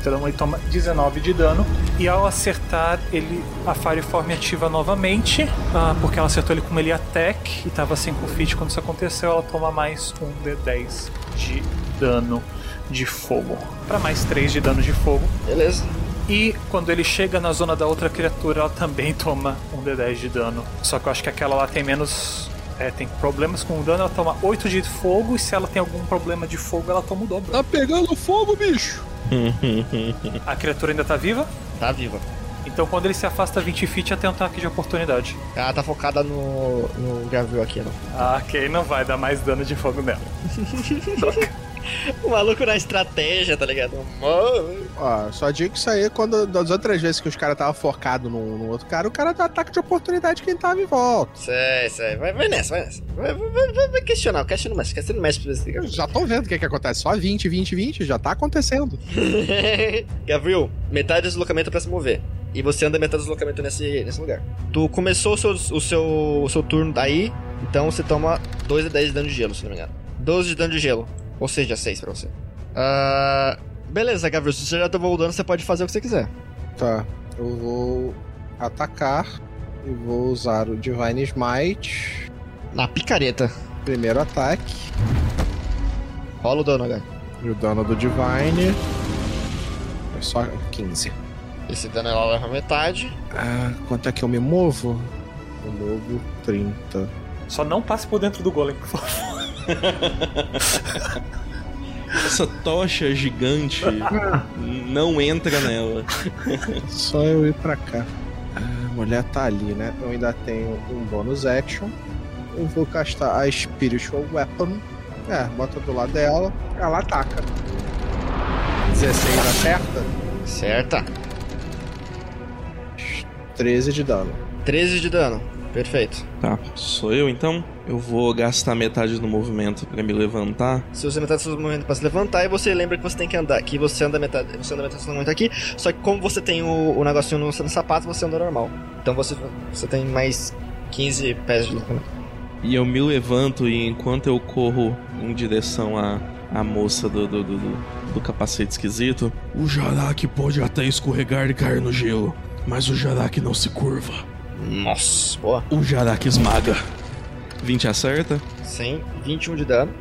Então ele toma 19 de dano. E ao acertar, ele a Fireform ativa novamente. ah, porque ela acertou ele com melee attack. E tava 5 feet quando isso aconteceu. Ela toma mais um D10 de dano de fogo. Pra mais 3 de dano de fogo. Beleza. E quando ele chega na zona da outra criatura, ela também toma um D10 de dano. Só que eu acho que aquela lá tem menos. É, tem problemas com o dano, ela toma 8 de fogo. E se ela tem algum problema de fogo, ela toma o dobro. Tá pegando fogo, bicho. [laughs] A criatura ainda tá viva. Tá viva. Então quando ele se afasta 20 feet, ela tem um ataque de oportunidade. Ela tá focada no, no Gavril aqui, não. Ah, ok, não vai dar mais dano de fogo nela. [laughs] [laughs] O maluco na estratégia, tá ligado? Mano. Ó, só digo que isso aí, quando das outras vezes que os caras estavam focados no, no, outro cara, o cara dá ataque de oportunidade quem tava em volta. Sei, sei. Vai, vai nessa, vai nessa. Vai, vai, vai, vai questionar, questiona mais, questiona mais pra você. Já tô vendo o que que acontece. Só 20, 20, 20, já tá acontecendo. [laughs] Gabriel, metade do deslocamento pra se mover. E você anda metade do deslocamento nesse, nesse lugar. Tu começou o seu, o seu, o seu turno daí, então você toma 2 de 10 de dano de gelo, se não me engano. 12 de dano de gelo. Ou seja, 6 pra você. Uh, beleza, Gabriel, se você já tomou o dano, você pode fazer o que você quiser. Tá, eu vou atacar e vou usar o Divine Smite. Na picareta. Primeiro ataque. Rola o dano, H. E o dano do Divine é só 15. Esse dano ela leva metade. Ah, quanto é que eu me movo? Eu movo 30. Só não passe por dentro do golem, por favor. [laughs] Essa tocha gigante não entra nela. [laughs] Só eu ir pra cá. A mulher tá ali, né? Eu ainda tenho um bonus action. Eu vou castar a Spiritual Weapon. É, bota do lado dela. Ela ataca. 16 acerta? Certa. 13 de dano. 13 de dano. Perfeito. Tá, sou eu então. Eu vou gastar metade do movimento para me levantar. Se você metade do seu movimento para se levantar, e você lembra que você tem que andar, que você anda metade, você anda metade do seu movimento aqui. Só que como você tem o, o negocinho no, no sapato, você anda normal. Então você, você tem mais 15 pés de deslocamento. E eu me levanto e enquanto eu corro em direção à, à moça do, do, do, do capacete esquisito, o Jarak pode até escorregar e cair no gelo, mas o Jarak não se curva. Nossa, boa. O Jarak esmaga. 20 acerta? Sim, 21 de dano.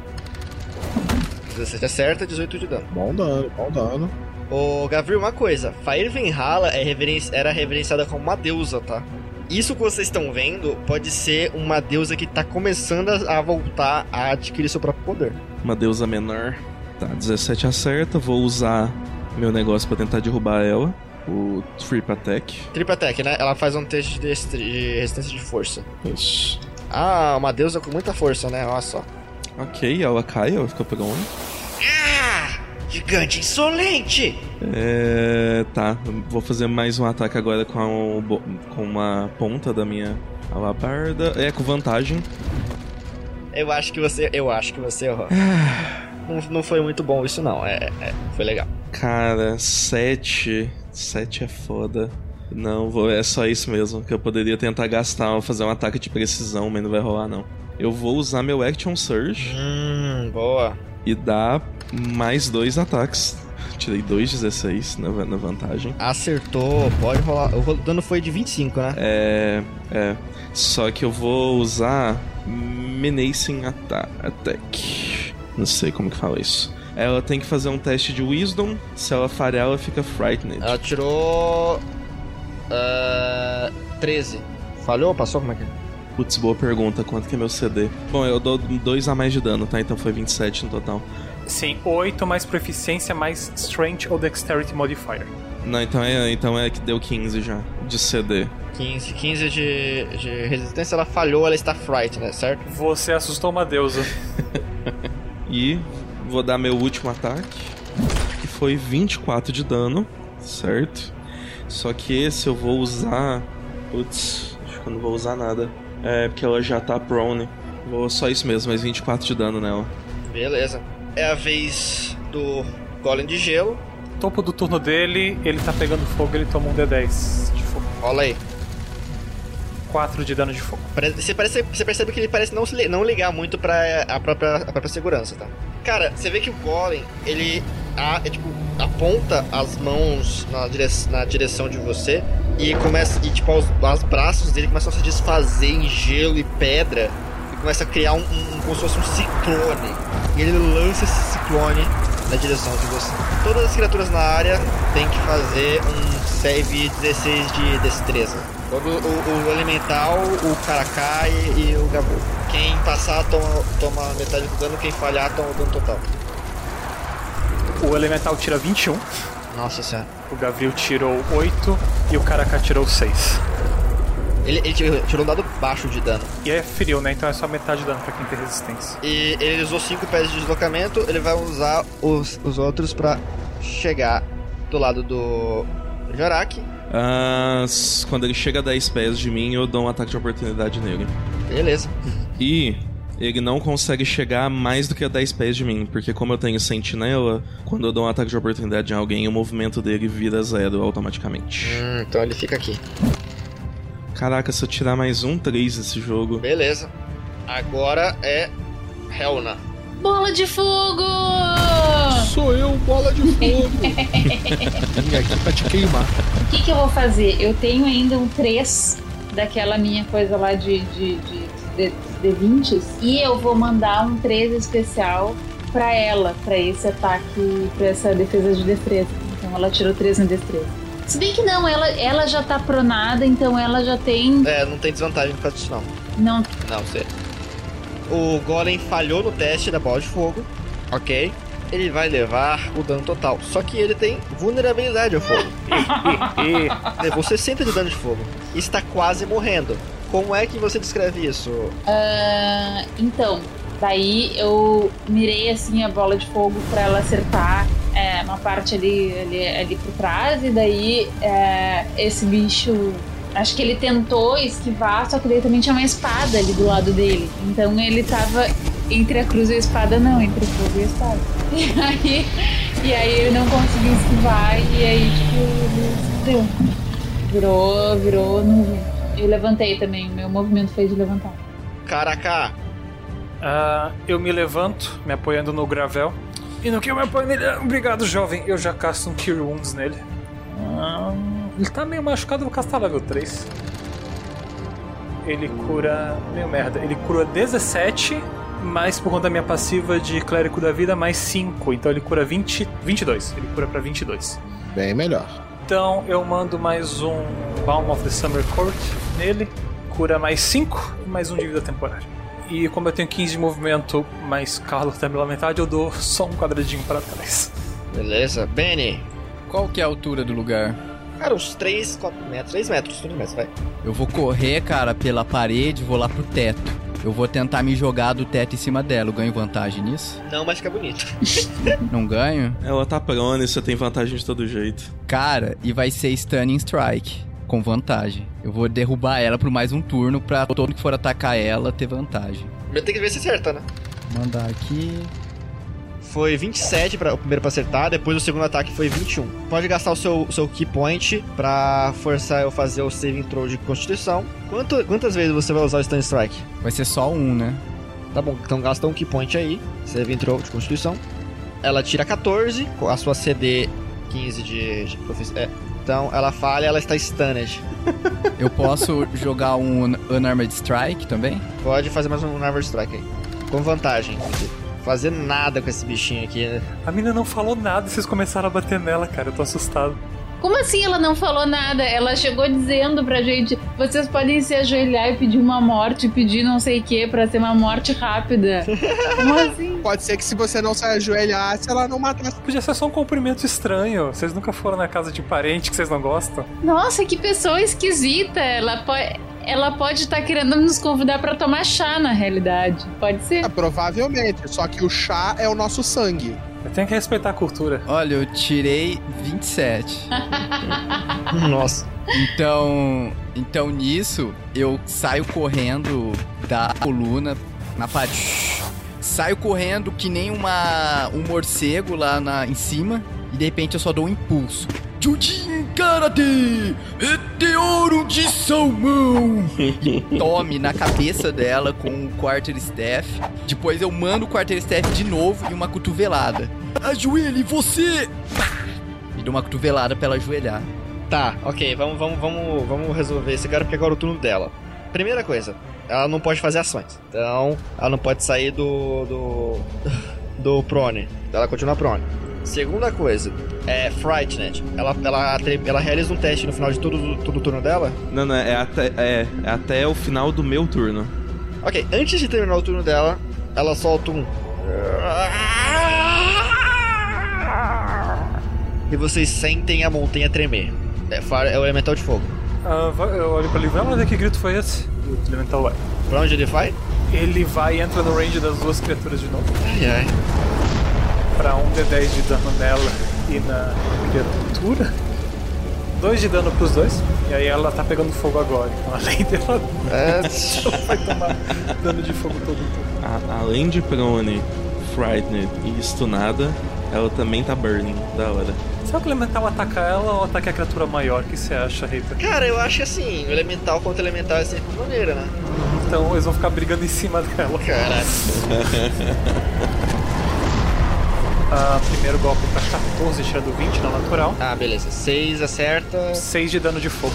17 acerta, 18 de dano. Bom dano, bom dano. Ô, Gabriel, uma coisa. Fire Venhala é reverenci... era reverenciada como uma deusa, tá? Isso que vocês estão vendo pode ser uma deusa que tá começando a voltar a adquirir seu próprio poder. Uma deusa menor. Tá, 17 acerta. Vou usar meu negócio para tentar derrubar ela. O Trip Attack. Trip Attack, né? Ela faz um teste de, de resistência de força. Isso. Ah, uma deusa com muita força, né? Olha só. Ok, ela cai, ela fica pegando. Ah! Gigante insolente! É. Tá, vou fazer mais um ataque agora com, a, com uma ponta da minha alabarda. É, com vantagem. Eu acho que você. Eu acho que você errou. não, não foi muito bom isso, não. É, é foi legal. Cara, 7. 7 é foda. Não, vou, é só isso mesmo. Que eu poderia tentar gastar, fazer um ataque de precisão, mas não vai rolar, não. Eu vou usar meu Action Surge. Hum, boa. E dar mais dois ataques. Tirei 2,16 na, na vantagem. Acertou, pode rolar. O dano foi de 25, né? É. É. Só que eu vou usar. Menacing Attack. Não sei como que fala isso. Ela tem que fazer um teste de Wisdom. Se ela falhar, ela fica Frightened. Ela tirou. Uh, 13. Falhou ou passou? Como é que é? Putz, boa pergunta. Quanto que é meu CD? Bom, eu dou 2 a mais de dano, tá? Então foi 27 no total. Sim, 8 mais proficiência mais Strength ou Dexterity Modifier. Não, então é, então é que deu 15 já, de CD. 15, 15 de, de resistência, ela falhou, ela está fright, né? Certo? Você assustou uma deusa. [laughs] e vou dar meu último ataque, que foi 24 de dano, certo? Só que esse eu vou usar. Putz, acho que eu não vou usar nada. É, porque ela já tá prone. Vou só isso mesmo, mais 24 de dano nela. Beleza. É a vez do Golem de Gelo. Topo do turno dele, ele tá pegando fogo, ele toma um D10 de fogo. Rola aí. 4 de dano de fogo. Você, parece, você percebe que ele parece não, não ligar muito pra a própria, a própria segurança, tá? Cara, você vê que o Golem, ele a, é, tipo, aponta as mãos na, dire na direção de você e começa. E tipo, os, os braços dele começam a se desfazer em gelo e pedra e começa a criar um, um como se fosse um ciclone. E ele lança esse ciclone na direção de você. Todas as criaturas na área têm que fazer um save 16 de destreza. O, o, o elemental, o e, e o gabu. Quem passar toma, toma metade do dano, quem falhar toma o dano total. O elemental tira 21. Nossa senhora. O Gavril tirou 8 e o Karakà tirou 6. Ele, ele tirou um dado baixo de dano. E é frio, né? Então é só metade de dano pra quem tem resistência. E ele usou 5 pés de deslocamento, ele vai usar os, os outros pra chegar do lado do Jorak. Ah, quando ele chega a 10 pés de mim, eu dou um ataque de oportunidade nele. Beleza. E ele não consegue chegar mais do que a 10 pés de mim, porque como eu tenho sentinela, quando eu dou um ataque de oportunidade em alguém, o movimento dele vira zero automaticamente. Hum, então ele fica aqui. Caraca, se eu tirar mais um 3 nesse jogo. Beleza. Agora é Helna. Bola de fogo! Sou eu, bola de fogo. [laughs] Vim aqui pra te queimar. O que, que eu vou fazer? Eu tenho ainda um 3 daquela minha coisa lá de, de, de, de, de 20 e eu vou mandar um 3 especial pra ela, pra esse ataque, pra essa defesa de destreza. Então ela tirou 3 na destreza. Se bem que não, ela, ela já tá pronada, então ela já tem. É, não tem desvantagem por causa disso não. Não, Não, sei. O Golem falhou no teste da bola de fogo. Ok. Ele vai levar o dano total. Só que ele tem vulnerabilidade ao fogo. [laughs] Levou 60 de dano de fogo. E está quase morrendo. Como é que você descreve isso? Ah, então, daí eu mirei assim a bola de fogo pra ela acertar é, uma parte ali, ali, ali por trás, e daí é, esse bicho. Acho que ele tentou esquivar, só que daí também tinha uma espada ali do lado dele. Então ele tava entre a cruz e a espada, não, entre o fogo e a espada. [laughs] E aí, e aí ele não conseguiu esquivar, e aí, tipo, ele deu. Virou, virou nuvem. Eu levantei também, meu movimento fez de levantar. Caraca! Ah, eu me levanto, me apoiando no gravel. E no que eu me apoio nele. Obrigado, jovem. Eu já casto um Cure Wounds nele. Ah, ele tá meio machucado, eu vou castar level 3. Ele cura. Meio merda. Ele cura 17, mas por conta da minha passiva de clérigo da vida, mais 5. Então ele cura 20, 22. Ele cura pra 22. Bem melhor. Então eu mando mais um Balm of the Summer Court nele, cura mais 5 e mais um de vida temporária. E como eu tenho 15 de movimento, mais Carlos tá pela metade, eu dou só um quadradinho para trás. Beleza. Benny. Qual que é a altura do lugar? Cara, uns 3, 4 metros. 3 metros, 3 metros, vai. Eu vou correr, cara, pela parede, vou lá pro teto. Eu vou tentar me jogar do teto em cima dela. Eu ganho vantagem nisso? Não, mas fica bonito. [laughs] [laughs] Não ganho? Ela tá prone, você tem vantagem de todo jeito. Cara, e vai ser Stunning Strike. Com vantagem. Eu vou derrubar ela por mais um turno pra todo que for atacar ela ter vantagem. Primeiro tem que ver se acerta, né? Mandar aqui. Foi 27 para o primeiro pra acertar, depois o segundo ataque foi 21. Pode gastar o seu, seu key point pra forçar eu fazer o saving throw de constituição. Quanto, quantas vezes você vai usar o stun strike? Vai ser só um, né? Tá bom, então gasta um key point aí, saving throw de constituição. Ela tira 14, com a sua CD 15 de, de é. Então ela falha, ela está stunned. [laughs] Eu posso jogar um Un- Unarmed Strike também? Pode fazer mais um Nervous Strike aí. Com vantagem. Fazer nada com esse bichinho aqui, né? A mina não falou nada e vocês começaram a bater nela, cara. Eu tô assustado. Como assim ela não falou nada? Ela chegou dizendo pra gente: vocês podem se ajoelhar e pedir uma morte, pedir não sei o que pra ser uma morte rápida. [laughs] Como assim? Pode ser que se você não se ajoelhasse, ela não matasse. Podia ser só um cumprimento estranho. Vocês nunca foram na casa de parente que vocês não gostam? Nossa, que pessoa esquisita. Ela pode. Ela pode estar querendo nos convidar pra tomar chá, na realidade. Pode ser? É, provavelmente. Só que o chá é o nosso sangue. Eu tenho que respeitar a cultura. Olha, eu tirei 27. [laughs] Nossa. Então, então nisso eu saio correndo da coluna na parede. Saio correndo que nem uma um morcego lá na, em cima e de repente eu só dou um impulso. Jujin Karate! Meteoro de salmão! [laughs] Tome na cabeça dela com o Quarter Staff. Depois eu mando o Quarter Staff de novo e uma cotovelada. Ajoelhe você! Pá! E dou uma cotovelada pra ela ajoelhar. Tá, ok, vamos, vamos, vamos, vamos resolver esse cara porque agora é o turno dela. Primeira coisa, ela não pode fazer ações. Então, ela não pode sair do. do. [laughs] do prone. Ela continua prone. Segunda coisa, é Frightened. Ela, ela, ela realiza um teste no final de todo, todo o turno dela. Não, não, é até, é, é até o final do meu turno. Ok, antes de terminar o turno dela, ela solta um. E vocês sentem a montanha tremer. É, é o elemental de fogo. Ah, vai- eu olho pra ele, vai lá ver que grito foi esse. O Elemental vai. Pra onde ele vai? Ele vai e entra no range das duas criaturas de novo. Ai, ai. Pra 1d10 de dano nela e na criatura. 2 de dano pros dois. E aí ela tá pegando fogo agora. Então [laughs] além dela É, [laughs] ela vai tomar dano de fogo todo. A- além de prone, frightened e stunada, ela também tá burning. Da hora. Será que o Elemental ataca ela ou ataca a criatura maior? O que você acha, Rita? cara, eu acho assim, o elemental contra elemental é sempre maneira, né? Então eles vão ficar brigando em cima dela. Caralho. [laughs] Ah, primeiro golpe pra 14, tirando 20 na natural. Ah, beleza. 6 acerta. 6 de dano de fogo.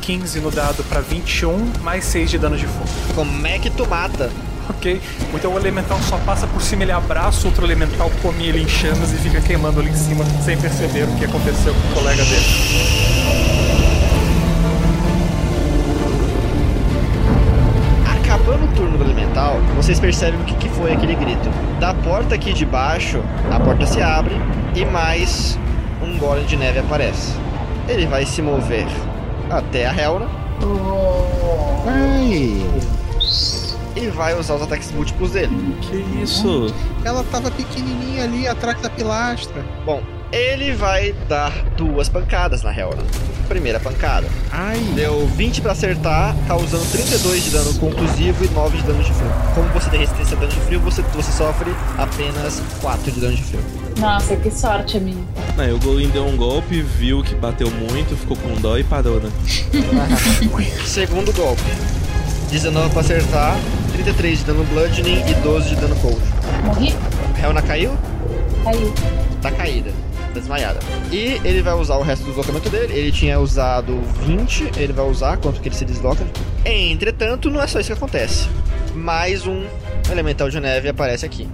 15 no dado pra 21, mais 6 de dano de fogo. Como é que tu mata? Ok, então o elemental só passa por cima, ele abraça outro elemental, come ele em chamas e fica queimando ali em cima, sem perceber o que aconteceu com o colega dele. Acabando o turno do elemental, vocês percebem o que, que foi aquele grito. Da porta aqui de baixo, a porta se abre e mais um golem de neve aparece. Ele vai se mover até a Helna Ai, e vai usar os ataques múltiplos dele. Que isso? ela tava pequenininha ali atrás da pilastra. Bom, ele vai dar duas pancadas na Helna. Primeira pancada. Ai, Deu 20 pra acertar, causando 32 de dano conclusivo e 9 de dano de frio. Como você tem resistência a dano de frio, você, você sofre apenas 4 de dano de frio. Nossa, que sorte a minha. Não, o Golem deu um golpe, viu que bateu muito, ficou com dó e parou, né? [laughs] Segundo golpe. 19 pra acertar, 33 de dano bludgeoning e 12 de dano cold. Morri? Helna caiu? Caiu. Tá caída. Tá desmaiada. E ele vai usar o resto do deslocamento dele. Ele tinha usado 20, ele vai usar quanto que ele se desloca. Entretanto, não é só isso que acontece. Mais um elemental de neve aparece aqui.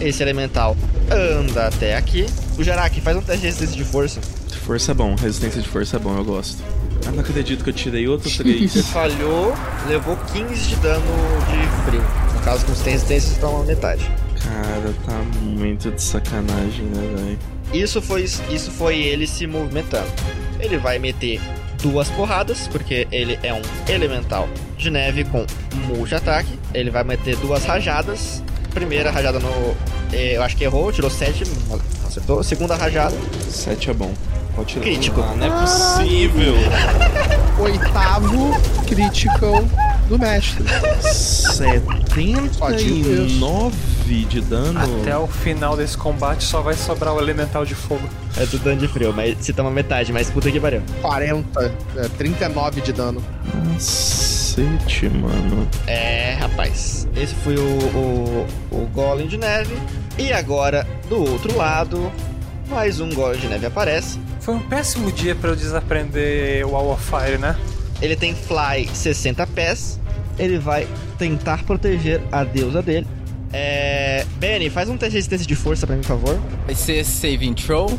Esse elemental anda até aqui. O Jarak faz um teste de resistência de força. Força é bom, resistência de força é bom, eu gosto. Ah, não acredito que eu tirei outro 3. Falhou, levou 15 de dano de frio. No caso, você tem resistência, você toma metade. Cara, tá muito de sacanagem, né, velho? Isso foi, isso foi ele se movimentando. Ele vai meter duas porradas, porque ele é um elemental de neve com multi-ataque. Ele vai meter duas rajadas. Primeira rajada no. eh, Eu acho que errou, tirou 7, acertou. Segunda rajada, 7 é bom. Pode tirar. Crítico. Ah, não é possível. [laughs] oitavo critical do mestre. 79 de dano. Até o final desse combate só vai sobrar o elemental de fogo. é do dano de frio, mas se toma metade, mas puta que pariu. 40, é, 39 de dano. Cacete, mano. É, rapaz. Esse foi o, o, o Golem de Neve. E agora, do outro lado, mais um Golem de Neve aparece. Foi um péssimo dia pra eu desaprender o Wall of Fire, né? Ele tem Fly 60 pés. Ele vai tentar proteger a deusa dele. É. Benny, faz um teste de resistência de força pra mim, por favor. Vai ser saving throw.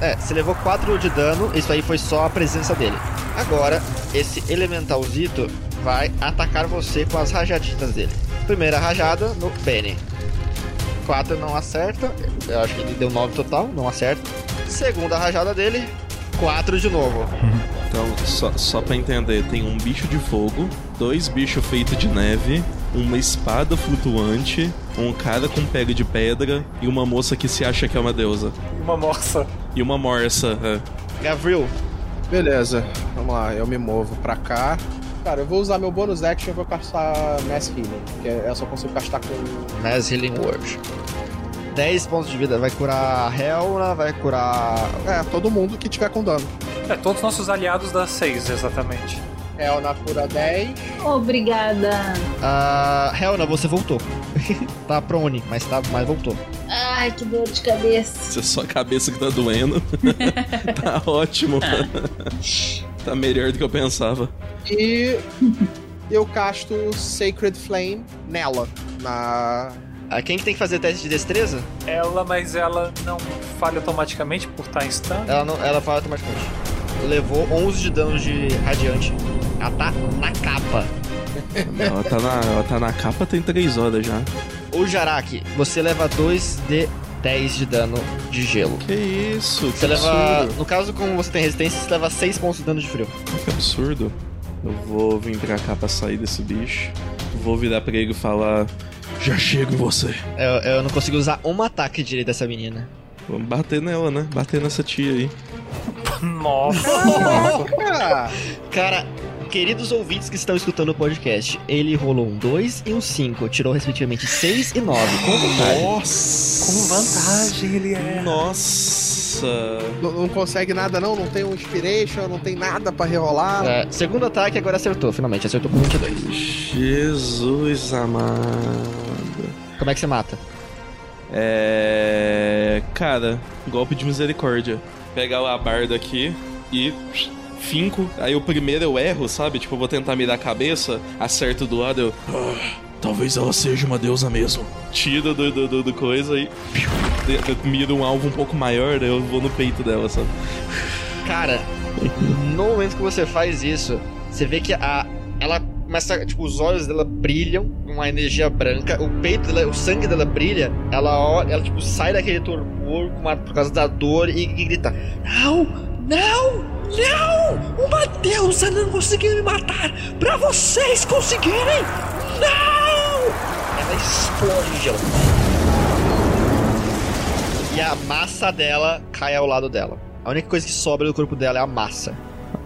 É, você levou 4 de dano, isso aí foi só a presença dele. Agora, esse elementalzito vai atacar você com as rajaditas dele. Primeira rajada no Benny. 4 não acerta, eu acho que ele deu 9 total, não acerta. Segunda rajada dele, 4 de novo. [laughs] Então, só, só pra entender, tem um bicho de fogo, dois bichos feitos de neve, uma espada flutuante, um cara com pega de pedra e uma moça que se acha que é uma deusa. Uma morsa. E uma morsa. é. Gavril, Beleza, vamos lá, eu me movo pra cá. Cara, eu vou usar meu bônus action e vou castar Mass Healing, que é- eu só consigo castar com. Mass Healing Word. 10 pontos de vida, vai curar a Helna, vai curar. É, todo mundo que tiver com dano. É, todos os nossos aliados dá 6, exatamente. É, na cura 10. Obrigada. A Helna, você voltou. [laughs] tá prone, mas, tá, mas voltou. Ai, que dor de cabeça. Se é só a cabeça que tá doendo. [laughs] tá ótimo. [laughs] tá melhor do que eu pensava. E eu casto Sacred Flame nela. Na. Ah, quem que tem que fazer teste de destreza? Ela, mas ela não falha automaticamente por estar em stun. Ela, não, ela fala automaticamente. Levou 11 de dano de radiante. Ela tá na capa. Ela tá na, ela tá na capa tem 3 horas já. O Jarak, você leva 2 de 10 de dano de gelo. Que isso? Você que leva. absurdo. No caso, como você tem resistência, você leva 6 pontos de dano de frio. Que absurdo. Eu vou vir pra cá pra sair desse bicho. Vou virar pra ele e falar. Já chego em você. Eu, eu não consigo usar um ataque direito dessa menina. Vamos bater nela, né? Bater nessa tia aí. Nossa. [laughs] Cara, queridos ouvintes que estão escutando o podcast, ele rolou um 2 e um 5. Tirou respectivamente 6 e 9. Com vantagem. Nossa! Com vantagem ele é. Nossa! não, não consegue nada não? Não tem um inspiration, não tem nada pra rerolar. É, segundo ataque, agora acertou, finalmente. Acertou com 22. Jesus amado. Como é que você mata? É. Cara, golpe de misericórdia. Pegar a barda aqui e. Finco. Aí o primeiro eu erro, sabe? Tipo, eu vou tentar mirar a cabeça, acerto do lado, eu. "Ah, talvez ela seja uma deusa mesmo. Tiro do, do, do, do coisa e. de- Miro um alvo um pouco maior, daí eu vou no peito dela, sabe? Cara, no momento que você faz isso, você vê que a. Ela começa. Tipo, os olhos dela brilham com uma energia branca, o peito dela, o sangue dela brilha, ela ela tipo sai daquele torpor por causa da dor e, e grita: Não! Não! Não! Uma deusa não conseguiu me matar! Pra vocês conseguirem! Não! Ela explode de. E a massa dela cai ao lado dela. A única coisa que sobra do corpo dela é a massa.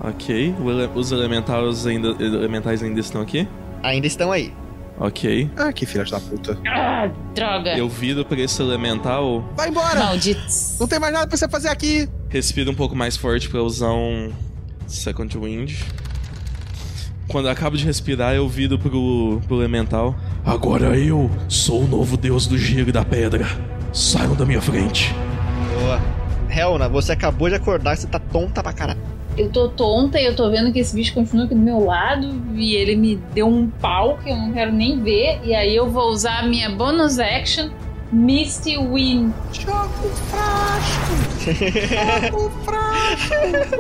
Ok. Os elementais ainda, elementais ainda estão aqui? Ainda estão aí. Ok. Ah, que filha da puta. Ah, droga. Eu viro pra esse elemental, Vai embora! Malditos. Não tem mais nada pra você fazer aqui! respiro um pouco mais forte pra usar um Second Wind. Quando eu acabo de respirar, eu viro pro, pro elemental. Agora eu sou o novo deus do gelo e da pedra. Saiam da minha frente. Boa. Helna, você acabou de acordar, você tá tonta pra caralho. Eu tô tonta e eu tô vendo que esse bicho continua aqui do meu lado e ele me deu um pau que eu não quero nem ver. E aí eu vou usar a minha bonus action, Misty Wind. Joga o frasco! [laughs] Joga o frasco!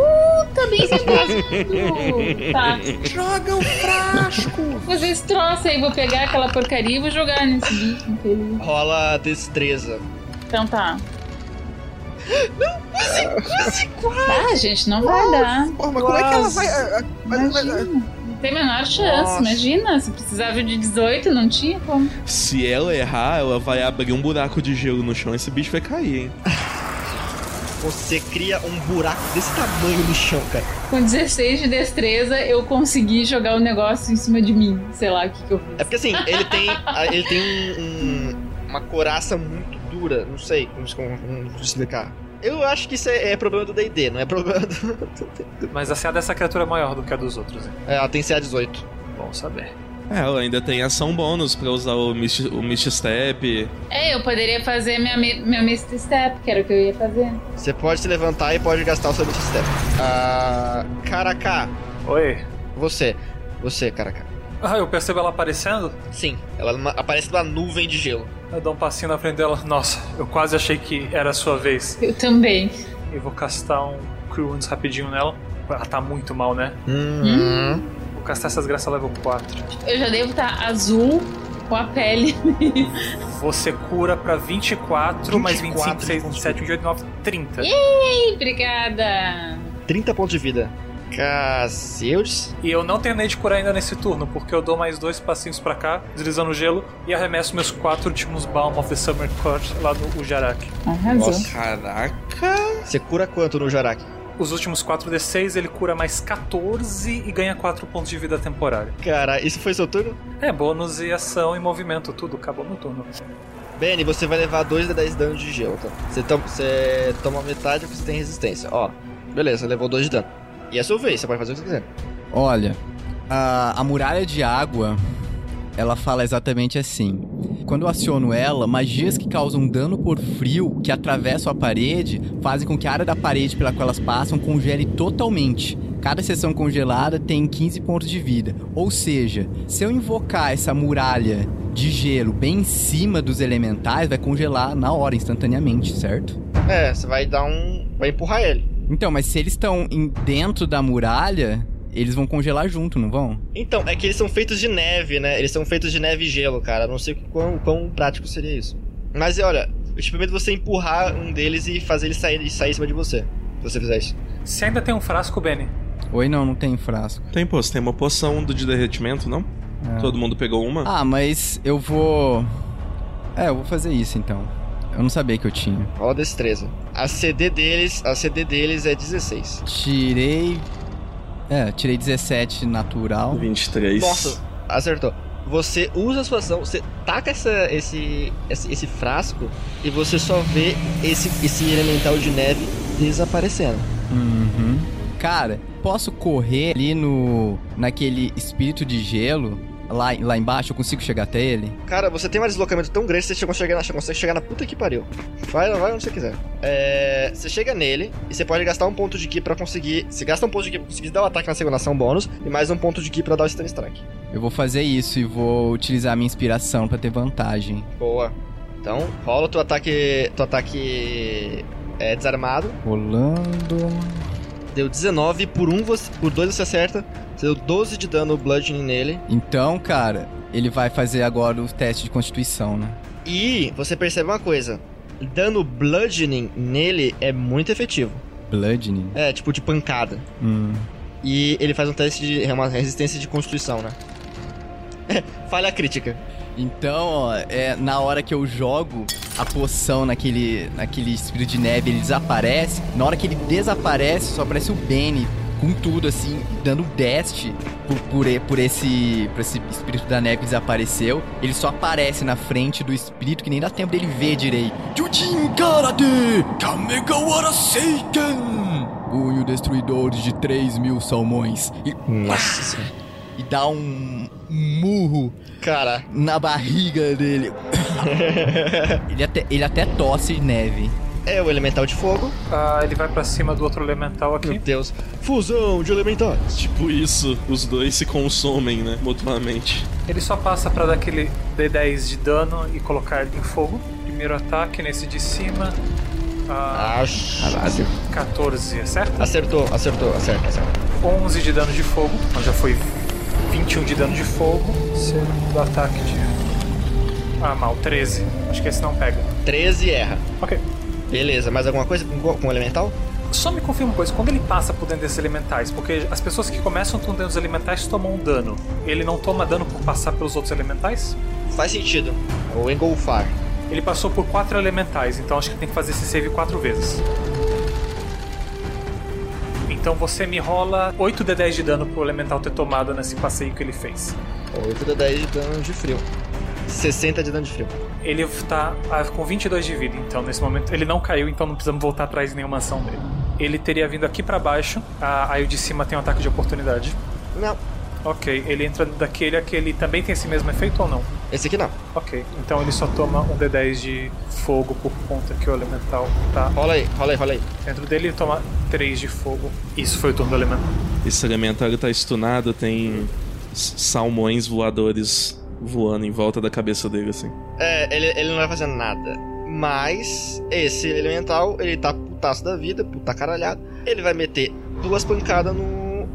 Também você faz Tá. Joga o frasco! Fazer esse troço aí, vou pegar aquela porcaria e vou jogar nesse bicho infeliz. Rola destreza. Então tá. Ah, gente, não vai dar. Porra, mas como é que ela vai. Imagina. Não tem a menor chance, Nossa. imagina. Se precisava de 18, não tinha como. Se ela errar, ela vai abrir um buraco de gelo no chão. Esse bicho vai cair, hein? Você cria um buraco desse tamanho no chão, cara. Com 16 de destreza, eu consegui jogar o negócio em cima de mim. Sei lá o que, que eu fiz. É porque assim, ele tem, ele tem um- um- uma coraça muito dura. Não sei como, como, como explicar. Eu acho que isso é, é problema do D&D, não é problema do... [laughs] Mas a CA dessa criatura é maior do que a dos outros, hein? É, ela tem CA18. Bom saber. É, ela ainda tem ação bônus pra usar o Mist, o Mist Step. É, eu poderia fazer minha, mi- minha Misty Step, que era o que eu ia fazer. Você pode se levantar e pode gastar o seu Beat Step. Ah, Caraca, Oi. você. Você, Caraca. Ah, eu percebo ela aparecendo? Sim, ela aparece numa nuvem de gelo. Eu dou um passinho na frente dela. Nossa, eu quase achei que era a sua vez. Eu também. E vou castar um Cure Wounds rapidinho nela. Ela tá muito mal, né? Uhum. Vou castar essas graças level 4. Eu já devo estar azul com a pele. [laughs] Você cura pra 24, mais 25, 24, 6, 27, 28, 9, 30. Ih, obrigada. 30 pontos de vida. Cacildes. E eu não terminei de curar ainda nesse turno, porque eu dou mais dois passinhos pra cá, deslizando o gelo, e arremesso meus quatro últimos Balm of the Summer Court lá no Ujarak. Arrasou. Caraca! Você cura quanto no Jarak? Os últimos 4d6 ele cura mais 14 e ganha 4 pontos de vida temporária. Cara, isso foi seu turno? É, bônus e ação e movimento, tudo, acabou no turno. Benny, você vai levar 2 de 10 danos de gelo, tá? Você, tom- você toma metade porque você tem resistência. Ó, beleza, levou 2 de dano. E é sua vez, você pode fazer o que você quiser. Olha, a, a muralha de água, ela fala exatamente assim. Quando eu aciono ela, magias que causam dano por frio, que atravessam a parede, fazem com que a área da parede pela qual elas passam congele totalmente. Cada seção congelada tem 15 pontos de vida. Ou seja, se eu invocar essa muralha de gelo bem em cima dos elementais, vai congelar na hora, instantaneamente, certo? É, você vai dar um. Vai empurrar ele. Então, mas se eles estão dentro da muralha, eles vão congelar junto, não vão? Então, é que eles são feitos de neve, né? Eles são feitos de neve e gelo, cara. Não sei o quão, quão prático seria isso. Mas olha, Eu te permito você empurrar um deles e fazer ele sair, e sair em cima de você. Se você fizer isso. Você ainda tem um frasco, Benny? Oi, não, não tem frasco. Tem, pô, você tem uma poção do de derretimento, não? É. Todo mundo pegou uma? Ah, mas eu vou. É, eu vou fazer isso então. Eu não sabia que eu tinha. Rola destreza. A CD deles, a CD deles é 16. Tirei. É, tirei 17 natural. 23. Nossa, acertou. Você usa a sua ação, você taca essa, esse, esse, esse frasco e você só vê esse, esse elemental de neve desaparecendo. Uhum. Cara, posso correr ali no. naquele espírito de gelo? Lá, lá embaixo, eu consigo chegar até ele? Cara, você tem um deslocamento tão grande que você consegue chegar na, consegue chegar na puta que pariu. Vai, vai onde você quiser. É, você chega nele e você pode gastar um ponto de ki pra conseguir. Você gasta um ponto de ki pra conseguir dar o ataque na segunda ação bônus e mais um ponto de ki pra dar o stun strike. Eu vou fazer isso e vou utilizar a minha inspiração pra ter vantagem. Boa. Então, rola o teu ataque. Teu ataque. É desarmado. Rolando. Deu 19 por um, você, por dois você acerta. Você deu 12 de dano bludgeoning nele. Então, cara, ele vai fazer agora o teste de constituição, né? E você percebe uma coisa: dano bludgeoning nele é muito efetivo. Bludgeoning? É, tipo de pancada. Hum. E ele faz um teste de é uma resistência de constituição, né? [laughs] Falha crítica. Então, ó, é, na hora que eu jogo a poção naquele, naquele espírito de neve, ele desaparece. Na hora que ele desaparece, só aparece o Benny com tudo, assim, dando dash por, por, por esse, por esse espírito da neve que desapareceu. Ele só aparece na frente do espírito que nem dá tempo dele ver direito. Jujin Karate Kamegawara Seiken! Punho destruidor de 3 mil salmões. E, Nossa e dá um murro Cara. na barriga dele. [laughs] ele, até, ele até tosse neve. É o elemental de fogo. Ah, ele vai pra cima do outro elemental aqui. Meu Deus. Fusão de elementais. Tipo isso, os dois se consomem, né? Mutuamente. Ele só passa pra dar aquele D10 de dano e colocar ele em fogo. Primeiro ataque nesse de cima. Ah, Acho. Caralho. 14, é certo? Acertou, acertou, acerta, acerta. 11 de dano de fogo. Então já foi 21 de dano de fogo. Segundo ataque de. Ah, mal, 13. Acho que esse não pega. 13 erra. Ok. Beleza, mais alguma coisa com, com o elemental? Só me confirma uma coisa, quando ele passa por dentro desses elementais, porque as pessoas que começam por dentro dos elementais tomam um dano. Ele não toma dano por passar pelos outros elementais? Faz sentido. O engolfar. Ele passou por quatro elementais, então acho que tem que fazer esse save quatro vezes. Então você me rola 8 de 10 de dano pro elemental ter tomado nesse passeio que ele fez. 8 de 10 de dano de frio. 60 de dano de frio. Ele tá ah, com 22 de vida, então nesse momento ele não caiu, então não precisamos voltar atrás de nenhuma ação dele. Ele teria vindo aqui pra baixo, ah, aí o de cima tem um ataque de oportunidade. Não. Ok, ele entra daquele, aquele também tem esse mesmo efeito ou não? Esse aqui não. Ok, então ele só toma um D10 de fogo por conta que o elemental tá Rola aí, rola aí, rola aí. dentro dele, ele toma 3 de fogo. Isso foi o turno do elemental. Esse elemental ele tá estunado, tem salmões voadores voando em volta da cabeça dele, assim. É, ele, ele não vai fazer nada. Mas esse elemental, ele tá putaço da vida, puta caralhado. Ele vai meter duas pancadas no.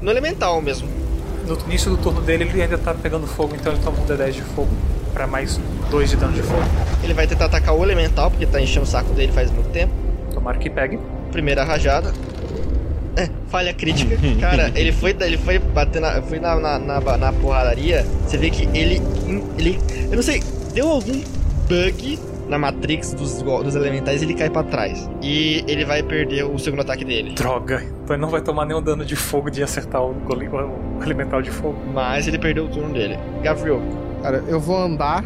no elemental mesmo. No início do turno dele, ele ainda tá pegando fogo, então ele toma um D10 de fogo pra mais 2 de dano de fogo. Ele vai tentar atacar o elemental, porque tá enchendo o saco dele faz muito tempo. Tomara que pegue. Primeira rajada. É, [laughs] falha crítica. Cara, ele foi, ele foi bater na, foi na, na, na, na porradaria. Você vê que ele, ele. Eu não sei, deu algum bug na Matrix dos, dos elementais ele cai pra trás. E ele vai perder o segundo ataque dele. Droga, então ele não vai tomar nenhum dano de fogo de acertar o, gole- o elemental de fogo. Mas ele perdeu o turno dele. Gabriel, Cara, eu vou andar.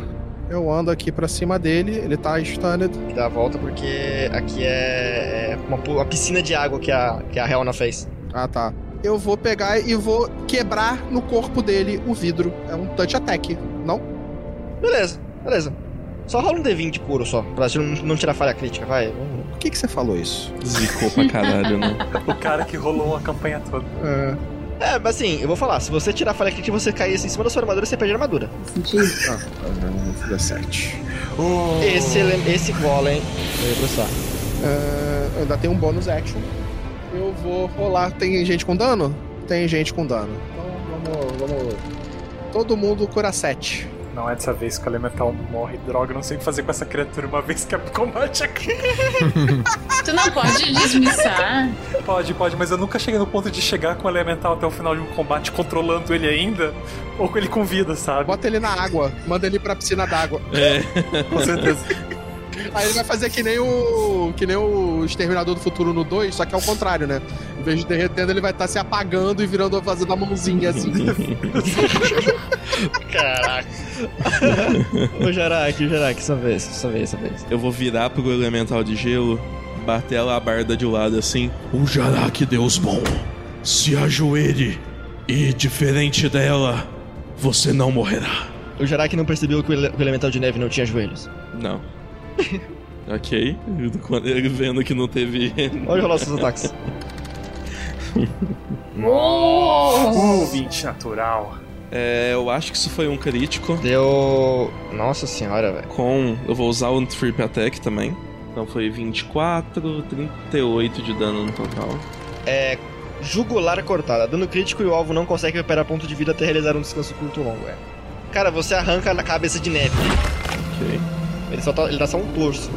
Eu ando aqui pra cima dele. Ele tá stunned. dá a volta porque aqui é, é uma, uma piscina de água que a, que a Helena fez. Ah, tá. Eu vou pegar e vou quebrar no corpo dele o vidro. É um touch attack, não? Beleza, beleza. Só rola um D20 de puro só, pra não, não tirar falha crítica, vai. Por que, que você falou isso? Zicou pra caralho, né? [laughs] O cara que rolou a campanha toda. É, É, mas assim, eu vou falar, se você tirar falha crítica e você cair assim em cima da sua armadura, você perde a armadura. ah, ah, 17. Esse, ele- esse golem, eu ia processar. É, eu ainda tem um bônus action. Eu vou rolar. Tem gente com dano? Tem gente com dano. Então vamos. vamos... Todo mundo cura 7. Não é dessa vez que o elemental morre. Droga, não sei o que fazer com essa criatura uma vez que a combate aqui. [laughs] Tu não pode dismissar. Pode, pode, mas eu nunca cheguei no ponto de chegar com o elemental até o final de um combate controlando ele ainda, ou com ele com vida, sabe? Bota ele na água, manda ele pra piscina d'água. É. Com certeza. [laughs] Aí ele vai fazer que nem o. que nem o Exterminador do Futuro no 2, só que é o contrário, né? Em vez de derretendo, ele vai estar se apagando e virando fazendo a mãozinha assim. [laughs] Caraca. [laughs] Ô, Jarak, Jarak, essa vez, essa vez, essa vez. Eu vou virar pro elemental de gelo, bater a labarda de lado assim. O Jarak, Deus bom, se ajoelhe e, diferente dela, você não morrerá. O Jarak não percebeu que o, ele- que o elemental de neve não tinha joelhos. Não. [laughs] ok. [laughs] Vendo que não teve. [laughs] Rolar os seus ataques. Uh, 20 natural. É, eu acho que isso foi um crítico. Deu. Nossa senhora, velho. Com. Eu vou usar o Trip Attack também. Então foi 24, 38 de dano no total. É. Jugular cortada. Dano crítico e o alvo não consegue recuperar ponto de vida até realizar um descanso curto longo, é. Cara, você arranca na cabeça de neve. Ok. Ele só tá, ele dá só um torso.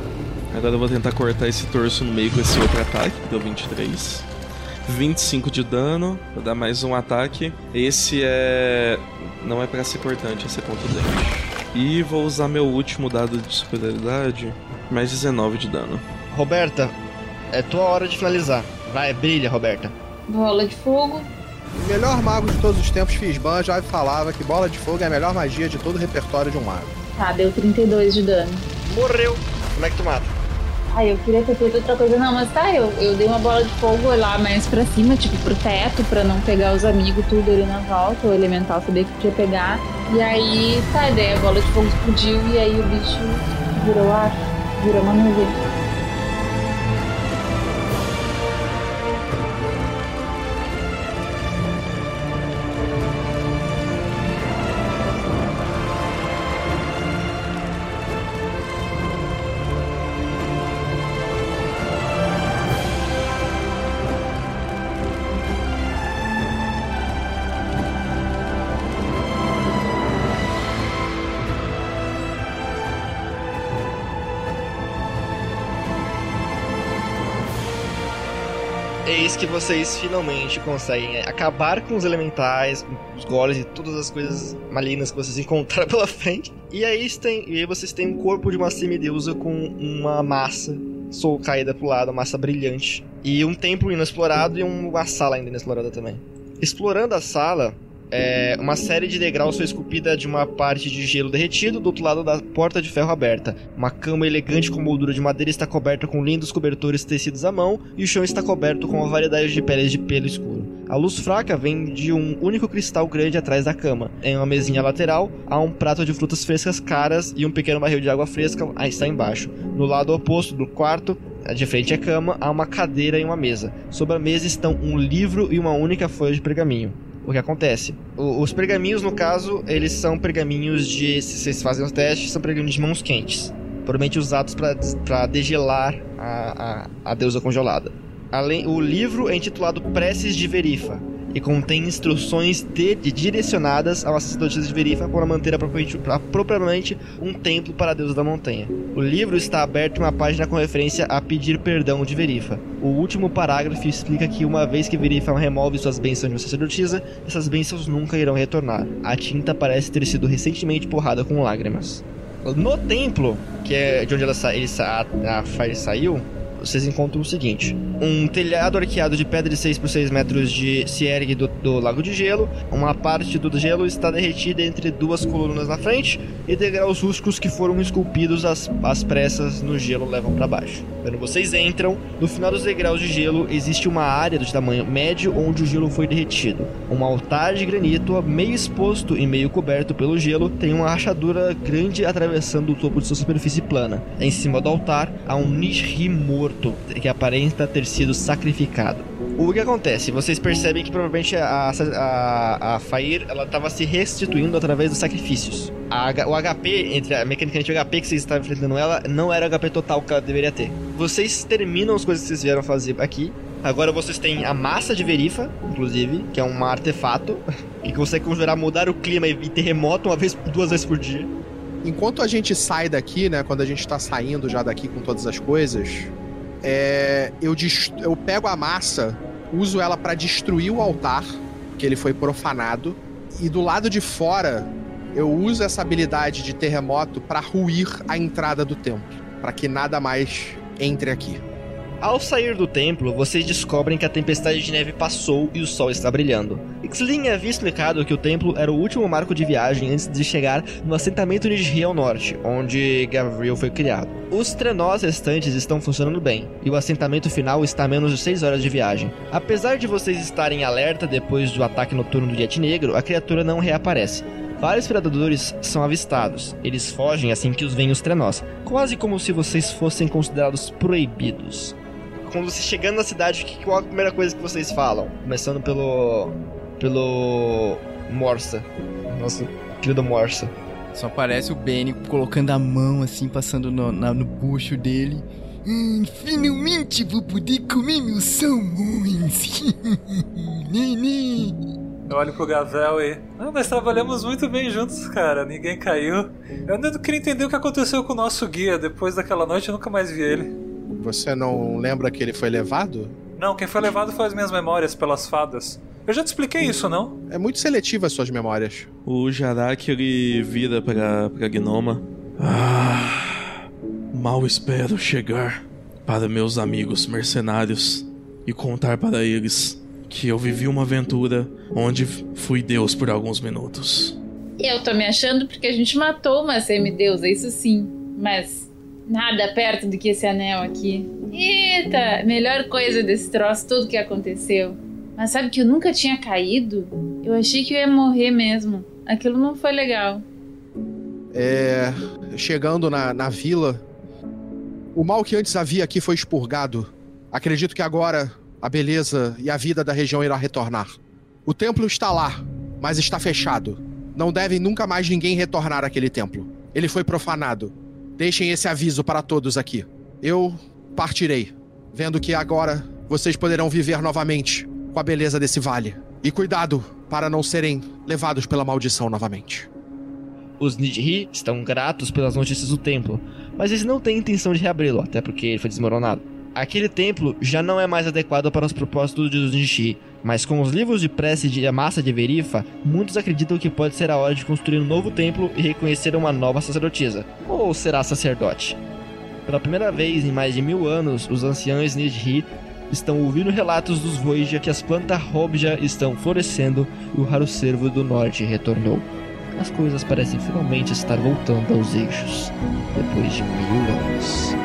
Agora eu vou tentar cortar esse torso no meio com esse outro ataque, que deu 23. 25 de dano, vou dar mais um ataque. Esse é. Não é pra ser cortante, é ser contundente. E vou usar meu último dado de superioridade, mais 19 de dano. Roberta, é tua hora de finalizar. Vai, brilha, Roberta. Bola de fogo. O melhor mago de todos os tempos, Fisban, já falava que bola de fogo é a melhor magia de todo o repertório de um mago. Tá, deu 32 de dano. Morreu. Como é que tu mata? Ai, eu queria ter feito outra coisa. Não, mas tá, eu, eu dei uma bola de fogo lá mais pra cima, tipo, pro teto, pra não pegar os amigos, tudo ali na volta. O elemental sabia que podia pegar. E aí, tá, daí a bola de fogo explodiu e aí o bicho virou ar, virou uma nuvem. Que vocês finalmente conseguem é, acabar com os elementais, com os golems e todas as coisas malignas que vocês [laughs] encontraram pela frente. E aí, tem, e aí vocês têm um corpo de uma semideusa com uma massa sol caída pro lado, uma massa brilhante. E um templo inexplorado e uma sala ainda inexplorada também. Explorando a sala, é, uma série de degraus foi esculpida de uma parte de gelo derretido do outro lado da porta de ferro aberta. Uma cama elegante com moldura de madeira está coberta com lindos cobertores tecidos à mão e o chão está coberto com uma variedade de peles de pelo escuro. A luz fraca vem de um único cristal grande atrás da cama. Em uma mesinha lateral, há um prato de frutas frescas caras e um pequeno barril de água fresca aí está embaixo. No lado oposto do quarto, de frente à cama, há uma cadeira e uma mesa. Sobre a mesa estão um livro e uma única folha de pergaminho. O que acontece? O- os pergaminhos, no caso, eles são pergaminhos de. Se vocês fazem os testes, são pergaminhos de mãos quentes. Provavelmente usados para degelar a, a, a deusa congelada. Além, o livro é intitulado Preces de Verifa e contém instruções de, de- direcionadas ao sacerdotisa de Verifa para manter apropriadamente um templo para a deusa da montanha. O livro está aberto em uma página com referência a pedir perdão de Verifa. O último parágrafo explica que uma vez que Verifa remove suas bênçãos de uma sacerdotisa, essas bênçãos nunca irão retornar. A tinta parece ter sido recentemente porrada com lágrimas. No templo, que é de onde ela sa ele sa a, a Fire saiu, vocês encontram o seguinte: um telhado arqueado de pedra de 6 por 6 metros de se ergue do, do lago de gelo. Uma parte do gelo está derretida entre duas colunas na frente e degraus rústicos que foram esculpidos às, às pressas no gelo levam para baixo. Quando vocês entram, no final dos degraus de gelo existe uma área de tamanho médio onde o gelo foi derretido. Um altar de granito, meio exposto e meio coberto pelo gelo, tem uma rachadura grande atravessando o topo de sua superfície plana. Em cima do altar há um Nishri morto que aparenta ter sido sacrificado. O que acontece? Vocês percebem que provavelmente a, a, a Fair ela estava se restituindo através dos sacrifícios. A o HP, entre a mecanicamente o HP que vocês estavam enfrentando ela, não era o HP total que ela deveria ter. Vocês terminam as coisas que vocês vieram fazer aqui Agora vocês têm a massa de verifa, inclusive, que é um artefato [laughs] que consegue conjurar mudar o clima e terremoto uma vez, duas vezes por dia. Enquanto a gente sai daqui, né? Quando a gente tá saindo já daqui com todas as coisas, é, eu, eu pego a massa, uso ela para destruir o altar, que ele foi profanado, e do lado de fora eu uso essa habilidade de terremoto para ruir a entrada do templo, para que nada mais entre aqui. Ao sair do templo, vocês descobrem que a tempestade de neve passou e o sol está brilhando. Xlin havia explicado que o templo era o último marco de viagem antes de chegar no assentamento Nidhi ao norte, onde Gavril foi criado. Os trenós restantes estão funcionando bem, e o assentamento final está a menos de 6 horas de viagem. Apesar de vocês estarem alerta depois do ataque noturno do Yeti Negro, a criatura não reaparece. Vários predadores são avistados. Eles fogem assim que os veem os trenós, quase como se vocês fossem considerados proibidos quando você chegando na cidade, qual a primeira coisa que vocês falam? Começando pelo. pelo. Morsa. Nosso querido Morsa. Só aparece o Benny colocando a mão assim, passando no, na, no bucho dele. Hum, finalmente vou poder comer meus salmões. [laughs] Nini. Eu olho pro Gavel e. Ah, nós trabalhamos muito bem juntos, cara. Ninguém caiu. Eu ainda queria entender o que aconteceu com o nosso guia. Depois daquela noite eu nunca mais vi ele. Você não lembra que ele foi levado? Não, quem foi levado foi as minhas memórias pelas fadas. Eu já te expliquei isso, não? É muito seletivo as suas memórias. O Jarak, ele vira pra, pra Gnoma. Ah, mal espero chegar para meus amigos mercenários e contar para eles que eu vivi uma aventura onde fui Deus por alguns minutos. Eu tô me achando porque a gente matou uma semideusa, isso sim. Mas Nada perto do que esse anel aqui. Eita, melhor coisa desse troço, tudo que aconteceu. Mas sabe que eu nunca tinha caído? Eu achei que eu ia morrer mesmo. Aquilo não foi legal. É. Chegando na, na vila, o mal que antes havia aqui foi expurgado. Acredito que agora a beleza e a vida da região irá retornar. O templo está lá, mas está fechado. Não deve nunca mais ninguém retornar àquele templo. Ele foi profanado. Deixem esse aviso para todos aqui. Eu partirei, vendo que agora vocês poderão viver novamente com a beleza desse vale. E cuidado para não serem levados pela maldição novamente. Os Nidhi estão gratos pelas notícias do templo, mas eles não têm intenção de reabri-lo, até porque ele foi desmoronado. Aquele templo já não é mais adequado para os propósitos dos Nidhi, mas com os livros de prece de massa de Verifa, muitos acreditam que pode ser a hora de construir um novo templo e reconhecer uma nova sacerdotisa. Ou será sacerdote? Pela primeira vez em mais de mil anos, os anciãos Nidhi estão ouvindo relatos dos Voija que as plantas Robja estão florescendo e o raro cervo do norte retornou. As coisas parecem finalmente estar voltando aos eixos, depois de mil anos.